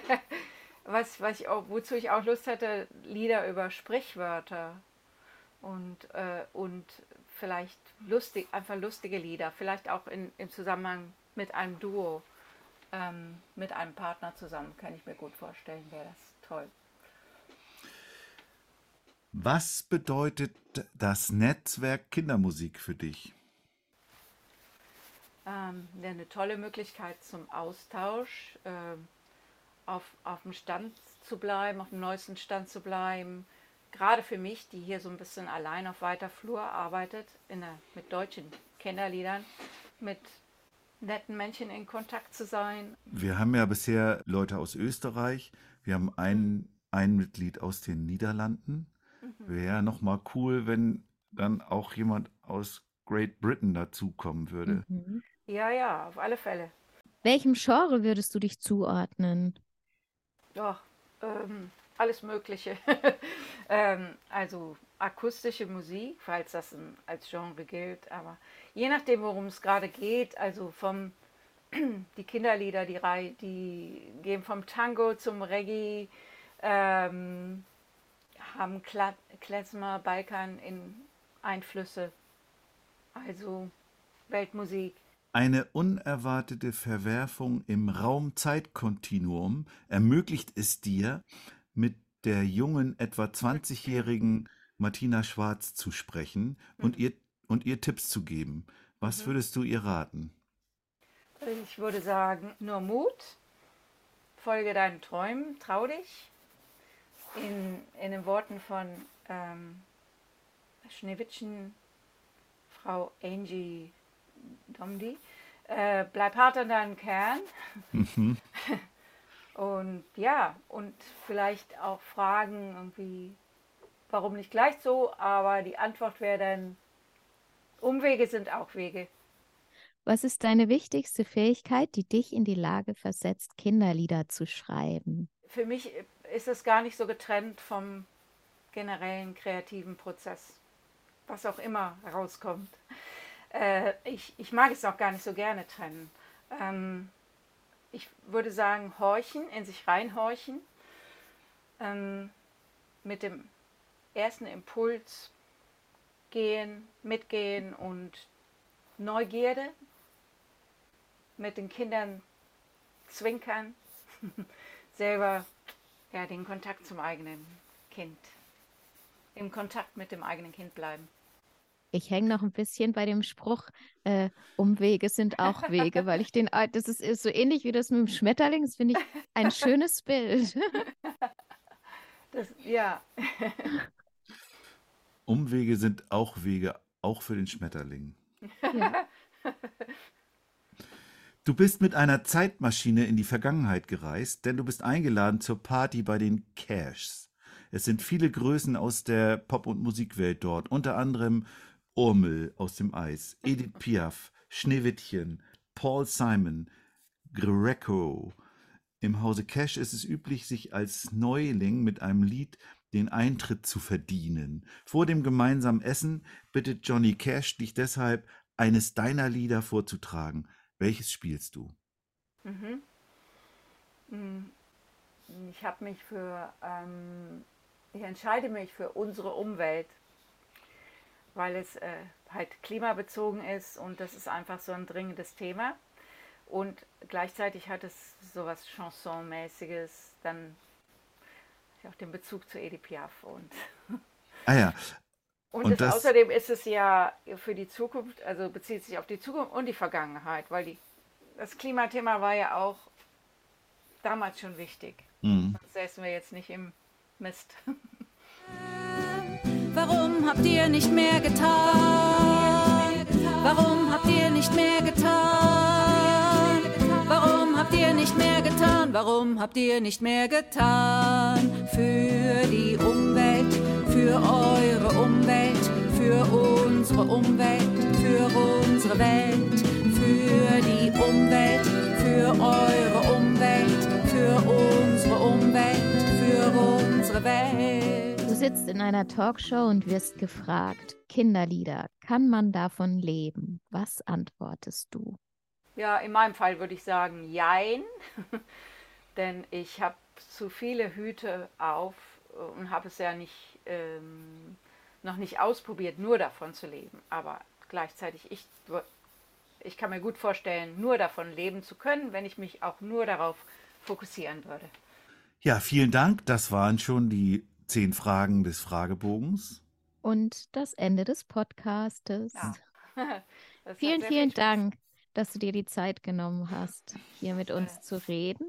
was, was ich auch, wozu ich auch Lust hätte, Lieder über Sprichwörter und, äh, und vielleicht lustig, einfach lustige Lieder, vielleicht auch in, im Zusammenhang mit einem Duo. Ähm, mit einem Partner zusammen, kann ich mir gut vorstellen, wäre das toll. Was bedeutet das Netzwerk Kindermusik für dich? Ähm, eine tolle Möglichkeit zum Austausch, ähm, auf, auf dem Stand zu bleiben, auf dem neuesten Stand zu bleiben. Gerade für mich, die hier so ein bisschen allein auf weiter Flur arbeitet, in der, mit deutschen Kinderliedern, mit netten Menschen in Kontakt zu sein. Wir haben ja bisher Leute aus Österreich, wir haben ein, ein Mitglied aus den Niederlanden. Wäre nochmal cool, wenn dann auch jemand aus Great Britain dazukommen würde. Mhm. Ja, ja, auf alle Fälle. Welchem Genre würdest du dich zuordnen? Ja, ähm, alles Mögliche. [laughs] ähm, also akustische Musik, falls das ein, als Genre gilt, aber je nachdem, worum es gerade geht, also vom [clears throat] die Kinderlieder, die, die gehen vom Tango zum Reggae, ähm, haben Kla Klezmer, Balkan in Einflüsse, also Weltmusik. Eine unerwartete Verwerfung im Raum-Zeit-Kontinuum ermöglicht es dir, mit der jungen, etwa 20-jährigen Martina Schwarz zu sprechen und ihr, und ihr Tipps zu geben. Was würdest du ihr raten? Ich würde sagen, nur Mut, folge deinen Träumen, trau dich. In, in den Worten von ähm, Schneewittchen, Frau Angie Domdi, äh, bleib hart an deinem Kern. [laughs] und ja, und vielleicht auch fragen irgendwie, warum nicht gleich so, aber die Antwort wäre dann, Umwege sind auch Wege. Was ist deine wichtigste Fähigkeit, die dich in die Lage versetzt, Kinderlieder zu schreiben? für mich ist es gar nicht so getrennt vom generellen kreativen Prozess, was auch immer herauskommt. Äh, ich, ich mag es auch gar nicht so gerne trennen. Ähm, ich würde sagen, horchen, in sich reinhorchen, ähm, mit dem ersten Impuls gehen, mitgehen und Neugierde, mit den Kindern zwinkern, [laughs] selber ja, den Kontakt zum eigenen Kind, im Kontakt mit dem eigenen Kind bleiben. Ich hänge noch ein bisschen bei dem Spruch, äh, Umwege sind auch Wege, weil ich den, [laughs] das ist, ist so ähnlich wie das mit dem Schmetterling, das finde ich ein [laughs] schönes Bild. Das, ja, Umwege sind auch Wege, auch für den Schmetterling. Ja. Du bist mit einer Zeitmaschine in die Vergangenheit gereist, denn du bist eingeladen zur Party bei den Cashs. Es sind viele Größen aus der Pop- und Musikwelt dort, unter anderem Urmel aus dem Eis, Edith Piaf, Schneewittchen, Paul Simon, Greco. Im Hause Cash ist es üblich, sich als Neuling mit einem Lied den Eintritt zu verdienen. Vor dem gemeinsamen Essen bittet Johnny Cash dich deshalb, eines deiner Lieder vorzutragen. Welches spielst du? Mhm. Mm, Ich habe mich für, ähm, ich entscheide mich für unsere Umwelt, weil es äh, halt klimabezogen ist und das ist einfach so ein dringendes Thema. Und gleichzeitig hat es sowas Chansonmäßiges, dann auch den Bezug zu Edith Piaf und Ah ja, Und, Und das- außerdem ist es ja für die Zukunft, also bezieht sich auf die Zukunft und die Vergangenheit, weil die, das Klimathema war ja auch damals schon wichtig. mhm. Sonst säßen wir jetzt nicht im Mist. [laughs] Warum habt ihr nicht mehr getan? Warum habt ihr nicht mehr getan? Warum habt ihr nicht mehr getan? Für die Umwelt, für eure Umwelt, für unsere Umwelt, für unsere Welt, für die Umwelt, für eure Umwelt, für unsere Umwelt, für unsere Welt. Du sitzt in einer Talkshow und wirst gefragt, Kinderlieder, kann man davon leben? Was antwortest du? Ja, in meinem Fall würde ich sagen, jein. [laughs] Denn ich habe zu viele Hüte auf und habe es ja nicht, ähm, noch nicht ausprobiert, nur davon zu leben. Aber gleichzeitig, ich, ich kann mir gut vorstellen, nur davon leben zu können, wenn ich mich auch nur darauf fokussieren würde. Ja, vielen Dank. Das waren schon die zehn Fragen des Fragebogens. Und das Ende des Podcastes. Ja. [laughs] Vielen, vielen. Dank, dass du dir die Zeit genommen hast, hier mit uns zu reden.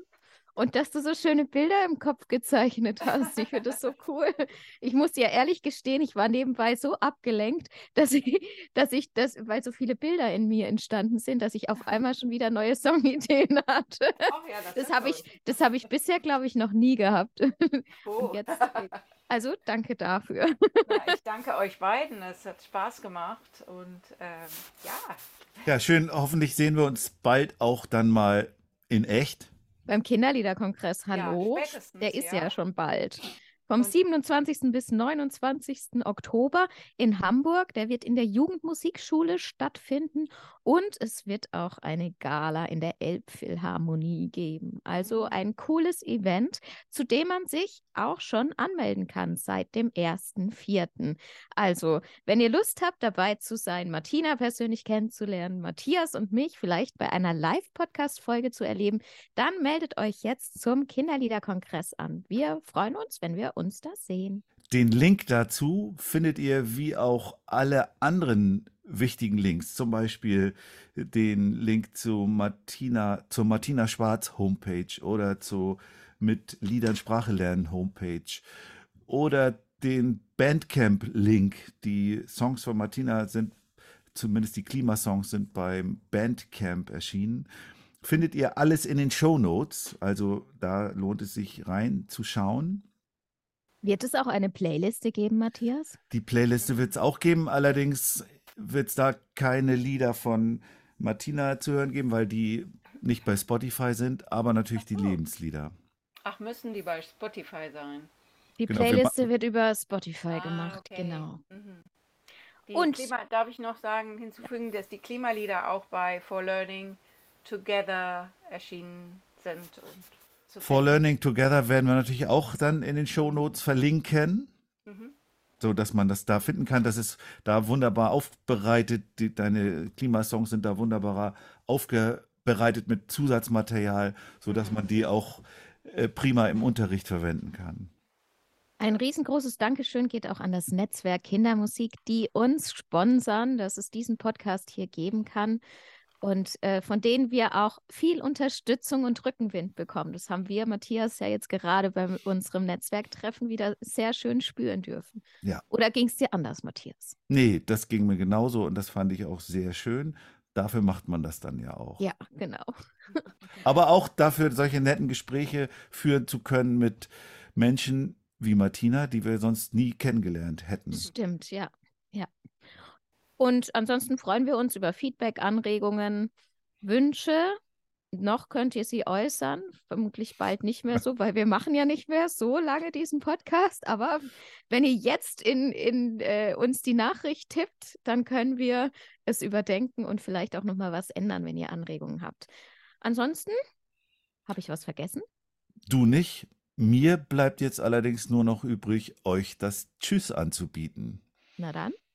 Und dass du so schöne Bilder im Kopf gezeichnet hast. Ich finde das so [laughs] cool. Ich muss dir ehrlich gestehen, ich war nebenbei so abgelenkt, [laughs] dass ich, dass ich das, weil so viele Bilder in mir entstanden sind, dass ich auf einmal schon wieder neue Songideen [laughs] hatte. Ach ja, Das ist habe ich, das habe ich bisher, glaube ich, noch nie gehabt. Oh. Jetzt, also danke dafür. Na, ich danke euch beiden. Es hat Spaß gemacht. Und ähm, ja, Ja, schön. Hoffentlich sehen wir uns bald auch dann mal in echt. Beim Kinderliederkongress, hallo, spätestens, der ist ja. ja. schon bald. Vom Und- 27. bis 29. Oktober in Hamburg. Der wird in der Jugendmusikschule stattfinden und es wird auch eine Gala in der Elbphilharmonie geben. Also Mhm. ein cooles Event, zu dem man sich auch schon anmelden kann seit dem 1.4. Also, wenn ihr Lust habt, dabei zu sein, Martina persönlich kennenzulernen, Matthias und mich vielleicht bei einer Live-Podcast-Folge zu erleben, dann meldet euch jetzt zum Kinderliederkongress an. Wir freuen uns, wenn wir uns da sehen. Den Link dazu findet ihr wie auch alle anderen wichtigen Links, zum Beispiel den Link zu Martina, zur Martina Schwarz Homepage oder zu mit Liedern Sprache lernen Homepage oder den Bandcamp-Link. Die Songs von Martina sind, zumindest die Klimasongs sind beim Bandcamp erschienen. Findet ihr alles in den Show Notes, also da lohnt es sich reinzuschauen. Wird es auch eine Playliste geben, Matthias? Die Playliste wird es auch geben, allerdings wird es da keine Lieder von Martina zu hören geben, weil die nicht bei Spotify sind, aber natürlich die. Lebenslieder. ach, müssen die bei Spotify sein? Die Genau, wir Playliste wird über Spotify Ah, gemacht, okay. genau. Mhm. Und- Klima, darf ich noch sagen, hinzufügen, dass die Klimalieder auch bei For Learning Together erschienen sind. Und For. Learning Together werden wir natürlich auch dann in den Show Notes verlinken, Mhm. so dass man das da finden kann. Das ist da wunderbar aufbereitet. Die, deine Klimasongs sind da wunderbar aufbereitet mit Zusatzmaterial, so dass man die auch äh, prima im Unterricht verwenden kann. Ein riesengroßes Dankeschön geht auch an das Netzwerk Kindermusik, die uns sponsern, dass es diesen Podcast hier geben kann und äh, von denen wir auch viel Unterstützung und Rückenwind bekommen. Das haben wir, Matthias, ja jetzt gerade bei unserem Netzwerktreffen wieder sehr schön spüren dürfen. Ja. Oder ging es dir anders, Matthias? Nee, das ging mir genauso und das fand ich auch sehr schön. Dafür macht man das dann ja auch. Ja, genau. [laughs] Aber auch dafür, solche netten Gespräche führen zu können mit Menschen wie Martina, die wir sonst nie kennengelernt hätten. Stimmt, ja. Ja. Und ansonsten freuen wir uns über Feedback, Anregungen, Wünsche. Noch könnt ihr sie äußern, vermutlich bald nicht mehr so, weil wir machen ja nicht mehr so lange diesen Podcast. Aber wenn ihr jetzt in, in äh, uns die Nachricht tippt, dann können wir es überdenken und vielleicht auch nochmal was ändern, wenn ihr Anregungen habt. Ansonsten, habe ich was vergessen? Du nicht. Mir bleibt jetzt allerdings nur noch übrig, euch das Tschüss anzubieten. Na dann,